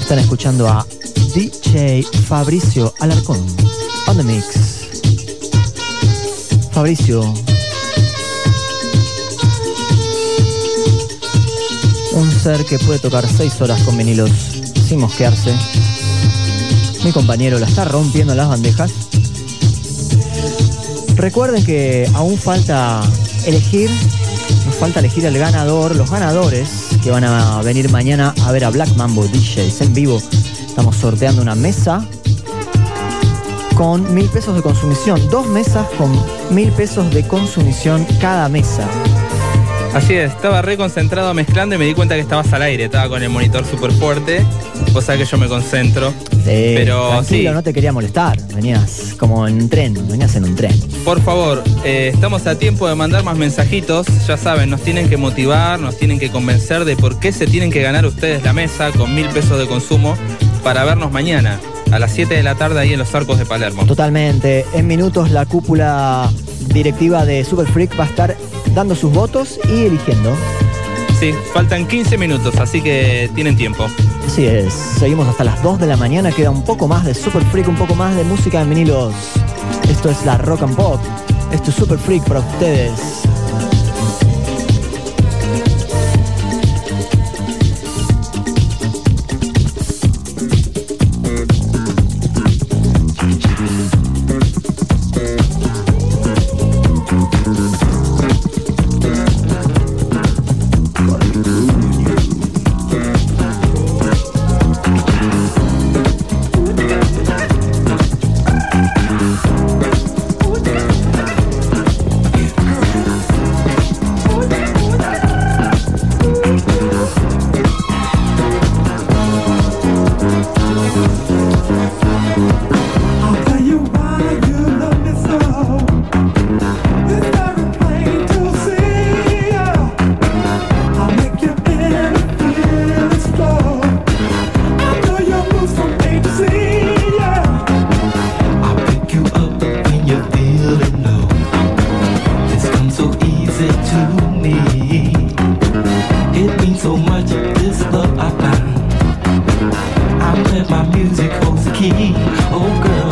Están escuchando a DJ Fabricio Alarcón. On the mix. Fabricio. Un ser que puede tocar 6 horas con vinilos sin mosquearse. Mi compañero la está rompiendo en las bandejas. Recuerden que aún falta elegir, nos falta elegir el ganador, los ganadores que van a venir mañana a ver a Black Mambo DJs en vivo. Estamos sorteando una mesa con mil pesos de consumición, dos mesas con mil pesos de consumición cada mesa. Así es, estaba re concentrado mezclando y me di cuenta que estabas al aire, estaba con el monitor súper fuerte, cosa que yo me concentro. Sí, Pero tranquilo, sí. no te quería molestar. Venías como en un tren, venías en un tren. Por favor, eh, estamos a tiempo de mandar más mensajitos. Ya saben, nos tienen que motivar, nos tienen que convencer de por qué se tienen que ganar ustedes la mesa con mil pesos de consumo para vernos mañana a las 7 de la tarde ahí en los arcos de Palermo. Totalmente. En minutos la cúpula directiva de Super Freak va a estar dando sus votos y eligiendo. Sí, faltan 15 minutos, así que tienen tiempo. Así es, seguimos hasta las 2 de la mañana, queda un poco más de Super Freak, un poco más de música en vinilos. Esto es la Rock and Pop, esto es Super Freak para ustedes. It means so much, this love I found. I play my music, holds the key. Oh girl.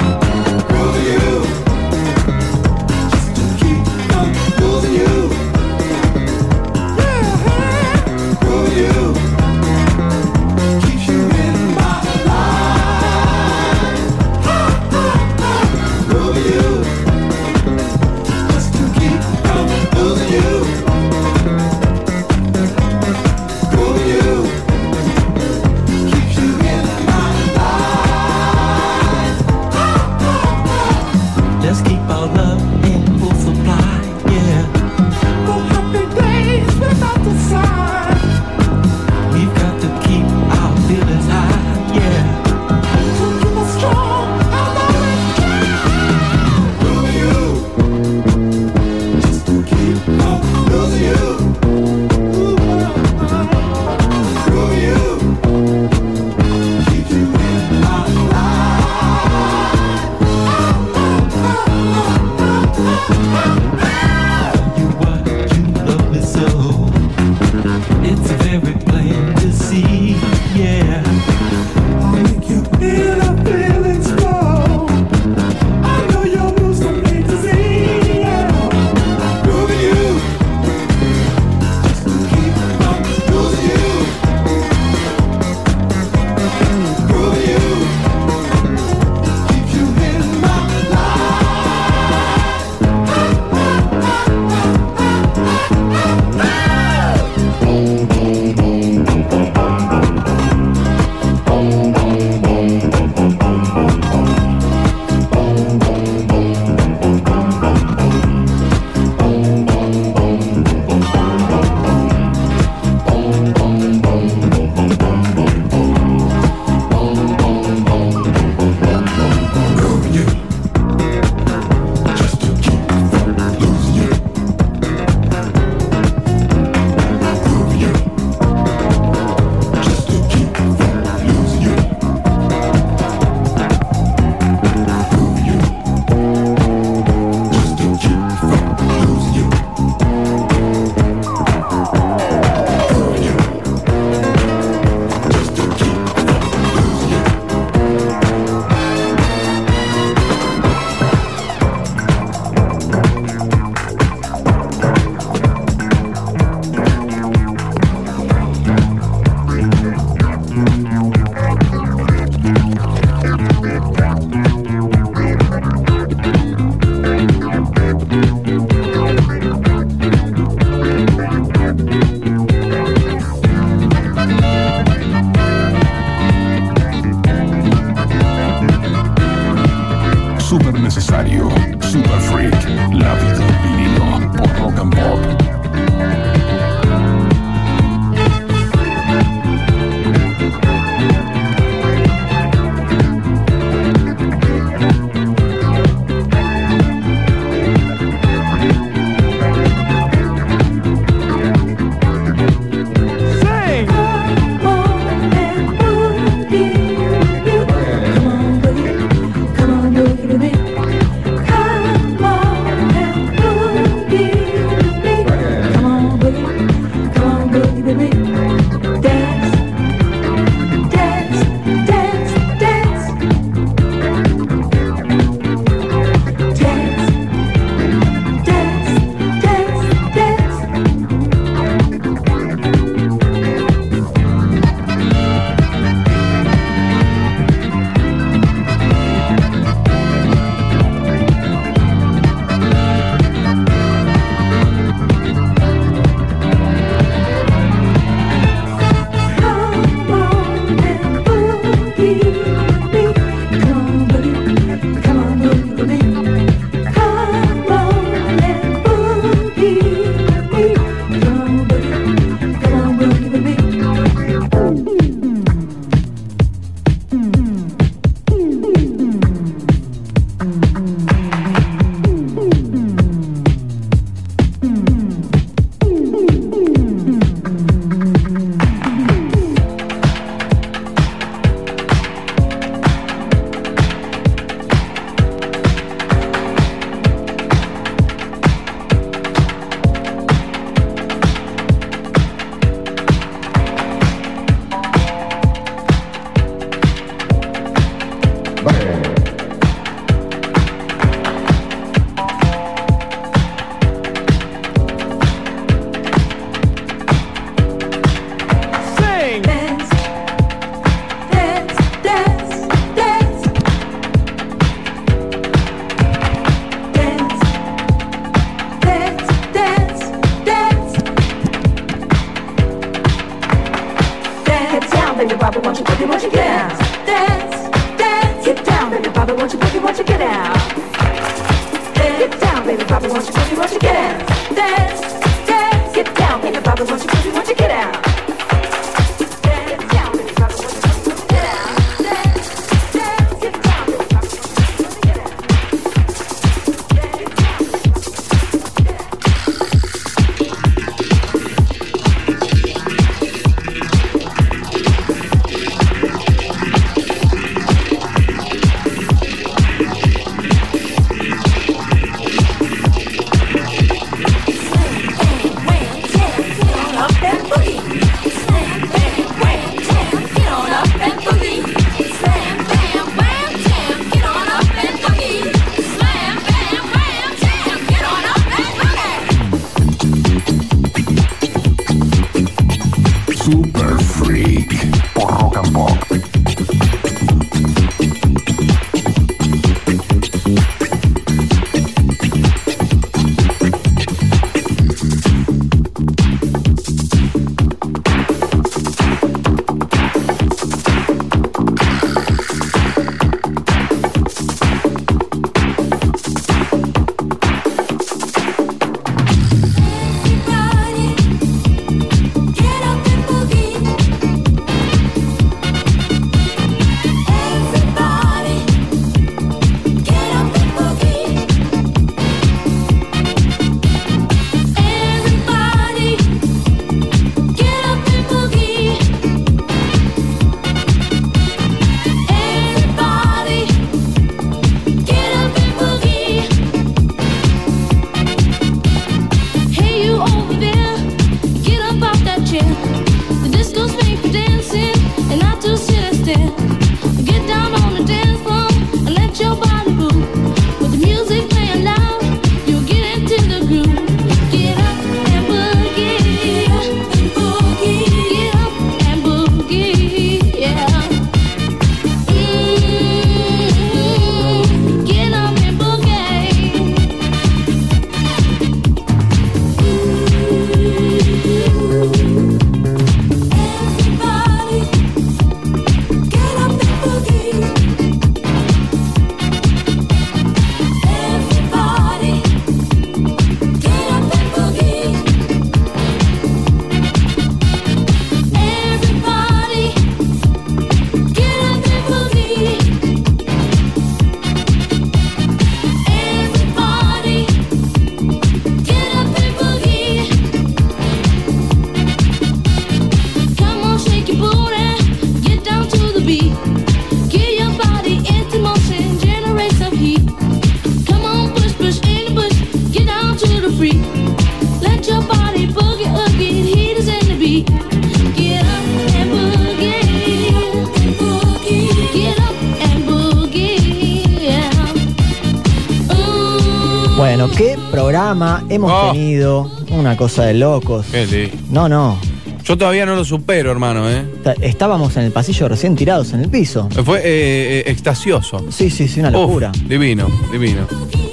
Hemos Oh. tenido? Una cosa de locos. Qué lindo. No, no. Yo todavía no lo supero, hermano, ¿eh? Ta- Estábamos en el pasillo recién tirados en el piso. Fue eh, eh, extasioso. Sí, sí, sí, una Uf, locura. divino, divino.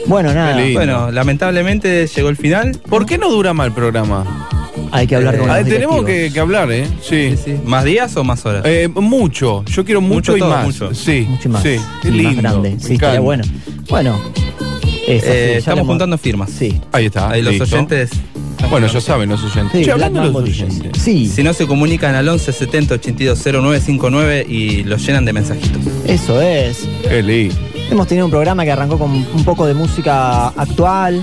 Bueno, nada. Lindo. Bueno, lamentablemente llegó el final. ¿Por qué no dura más el programa? Hay que hablar con Ah, los tenemos directivos. que, que hablar, ¿eh? Sí. ¿Más días o más horas? Eh, mucho. Yo quiero mucho, Mucho y todo, más. mucho. Sí. Mucho más. Sí. Qué Sí, lindo. más grande. Me Sí, estaría encanta. bueno. Bueno. Eh, ya estamos le juntando firmas. Sí. Ahí está. Ahí los listo. oyentes. Bueno, ya saben los oyentes. Sí, Che, hablando de los Mambo DJs. oyentes. Sí, Si no se comunican al 11 70 82 0959 y los llenan de mensajitos. eso es. Qué lindo. Hemos tenido un programa que arrancó con un poco de música actual.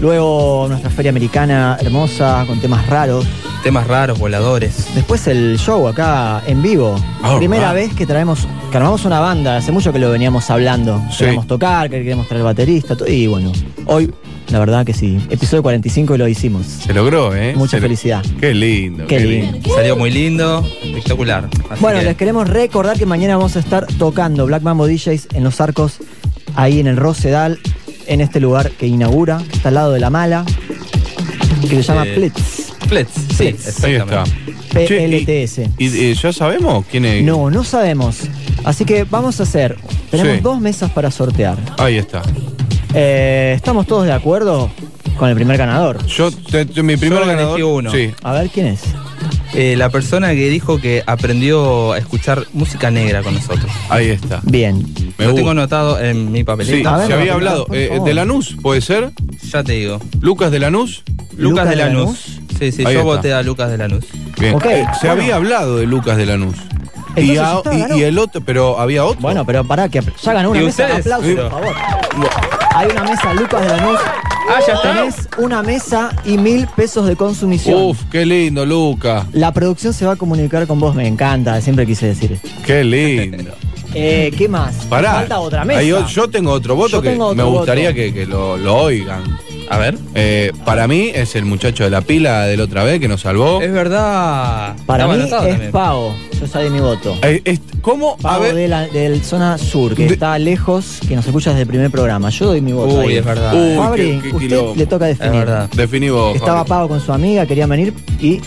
Luego nuestra feria americana hermosa con temas raros. Temas raros, voladores. Después el show acá en vivo. All Primera right. vez que traemos, que armamos una banda, hace mucho que lo veníamos hablando. Sí. Queremos tocar, que queremos traer baterista, todo, y bueno, hoy la verdad que sí. Episodio 45 y lo hicimos. Se logró, ¿eh? Mucha Se- felicidad. Qué lindo. Qué lindo. Salió muy lindo, espectacular. Así Bueno, que- les queremos recordar que mañana vamos a estar tocando Black Mambo DJs en los arcos, ahí en el Rosedal, en este lugar que inaugura, que está al lado de la mala, que se llama Eh, Plitz. Plets, sí, Ahí está. Che, y- PLTS. ¿Y, eh, ya sabemos quién es? No, no sabemos. Así que vamos a hacer. Tenemos Sí. dos mesas para sortear. Ahí está. Eh, ¿Estamos todos de acuerdo con el primer ganador? Yo, te- te- mi primer Yo ganador. uno. Sí. A ver quién es. Eh, la persona que dijo que aprendió a escuchar música negra con nosotros. Ahí está. Bien. Me Lo tengo anotado en mi Sí, papelito. Ver, se había hablado. Eh, ¿De Lanús? ¿Puede ser? Ya te digo. ¿Lucas de Lanús? Lucas, de de Lanús. Lanús. Sí, sí, Ahí yo está. voté a Lucas de Lanús. Bien. Ok, Eh, se bueno. había hablado de Lucas de Lanús. Y, a- el otro, pero había otro. Bueno, pero pará, que ya ganó una ¿Y mesa. ustedes? Aplausos, Pero- por favor. Hay una mesa, Lucas de Lanús. Ah, ya está. Tenés una mesa y mil pesos de consumición. Uf, qué lindo, Lucas. La producción se va a comunicar con vos, me encanta, siempre quise decir. esto. Qué lindo. Eh, ¿Qué más? Pará. Falta otra mesa. Hay yo tengo otro voto Yo que tengo me gustaría voto. que, que lo, lo oigan. A ver. Eh, para mí es el muchacho de la pila de la otra vez que nos salvó. Es verdad. Para Estaba mí es también. Pavo. Yo di mi voto. Eh, es- ¿Cómo? A Pavo ver. de la del zona sur, que De- está lejos, que nos escucha desde el primer programa. Yo doy mi voto. Uy, ahí. es verdad. Uy, Fabri, qué- qué usted quilombo. le toca Es definir. verdad. Definí vos. Estaba Fabri. Pavo con su amiga, quería venir y.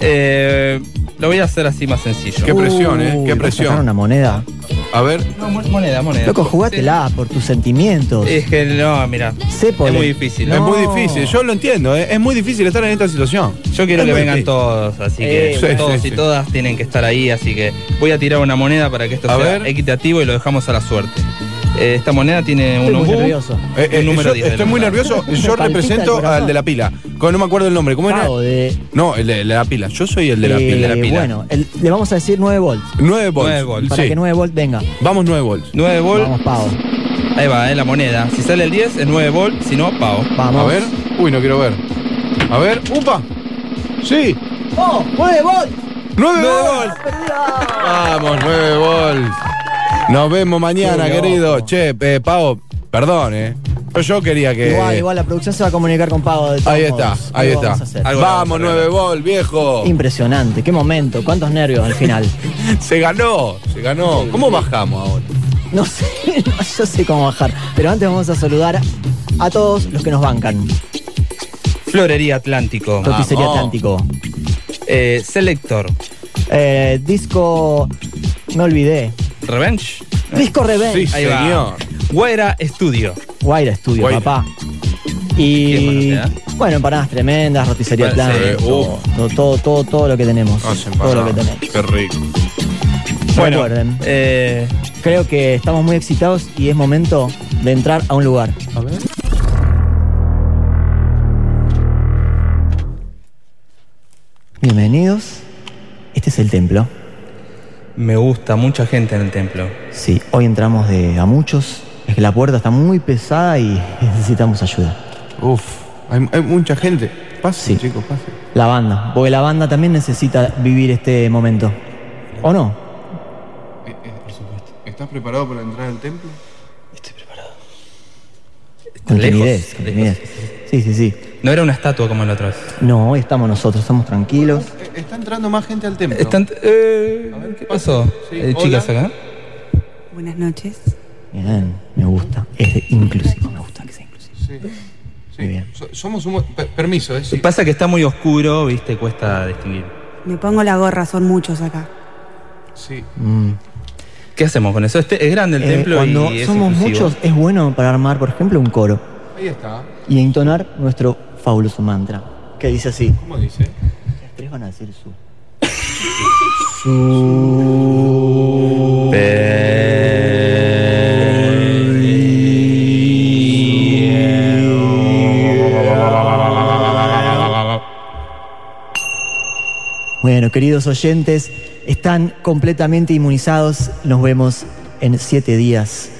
Eh, lo voy a hacer así más sencillo. Qué presión, ¿eh? Qué ¿vas a presión. una moneda. A ver. No, mo- moneda, moneda. Loco, jugátela por tus sentimientos. Es que no, mira. Sé por Es el- muy difícil. No. Es muy difícil, yo lo entiendo, ¿eh? es muy difícil estar en esta situación. Yo quiero Es que vengan difícil. todos, así Eh, que sí, todos sí, y sí. todas tienen que estar ahí, así que voy a tirar una moneda para que esto A sea ver. equitativo y lo dejamos a la suerte. Eh, esta moneda tiene Estoy un muy obú nervioso. Eh, un eh, número yo 10. del estoy muy nervioso. Yo el represento al de la pila. Con- No me acuerdo el nombre. ¿Cómo era? Pavo de. No, el de la pila. Yo soy el de la eh, pila. Bueno, el- le vamos a decir 9 volts. 9 volts. Nueve volts. Para Sí. que 9 volts venga. Vamos 9 volts. 9 volt, Vamos, Pavo. ahí va, eh, la moneda. Si sale el 10 es 9 volt, si no, pavo. Vamos. A ver. Uy, no quiero ver. A ver. ¡Upa! Sí. ¡Oh! ¡9 volts! 9 volts. Vamos, 9 volts. Nos vemos mañana, Qué querido. loco. Che, eh, Pavo, perdón, ¿eh? Yo, yo quería que. Igual, igual, la producción se va a comunicar con Pavo de todos Ahí está, modos. ahí está. vamos vamos Vamos, arreglar. 9 volts, viejo. Impresionante, qué momento, cuántos nervios al final. *laughs* Se ganó, se ganó. ¿Cómo bajamos ahora? No sé, *laughs* no, yo sé cómo bajar. Pero antes vamos a saludar a todos los que nos bancan. Florería Atlántico. Roticería Vamos. Atlántico. Eh, Selector. Eh, disco. Me olvidé. Revenge. Disco Revenge. Sí, Ahí va. señor. Guaira Studio. Guaira Studio, Guaira. papá. Y. buena, Bueno, empanadas tremendas, roticería Bueno, sí, Atlántico. todo, todo, todo, todo lo que tenemos. Hacen todo lo que tenemos. Qué rico. Bueno, Recuerden, eh, creo que estamos muy excitados y es momento de entrar a un lugar. A ver. Bienvenidos. Este es el templo. Me gusta mucha gente en el templo. Sí, hoy entramos de a muchos. Es que la puerta está muy pesada y *laughs* necesitamos ayuda. Uf, hay, hay mucha gente. Pase, Sí. chicos, pase. La banda, porque la banda también necesita vivir este momento. ¿O no? ¿Estás preparado para entrar al templo? Con lejos, timidez, con lejos. timidez. Sí, sí, sí. No era una estatua como la otra vez. No, hoy estamos nosotros, estamos tranquilos. Eh, Está entrando más gente al templo. Están- eh, ¿Qué pasó? Sí, Eh, hola. chicas acá. Buenas noches. Bien, me gusta. Es de inclusivo, me gusta que sea inclusivo. Sí. So- somos un... per- permiso, ¿eh? Que pasa que está muy oscuro, viste, cuesta distinguir. Me pongo la gorra, son muchos acá. Sí. Mm. ¿Qué hacemos con eso? Este, es grande el Eh, templo cuando y es somos inclusivo. muchos, es bueno para armar, por ejemplo, un coro Ahí está. y entonar nuestro fabuloso mantra, que dice así. ¿Cómo dice? Tres van a decir su. su. Bueno, queridos oyentes, están completamente inmunizados. Nos vemos en siete días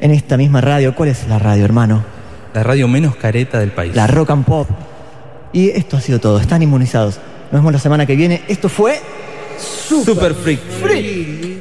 en esta misma radio. ¿Cuál es la radio, hermano? La radio menos careta del país. La Rock and Pop. Y esto ha sido todo. Están inmunizados. Nos vemos la semana que viene. Esto fue Super Freak. Free.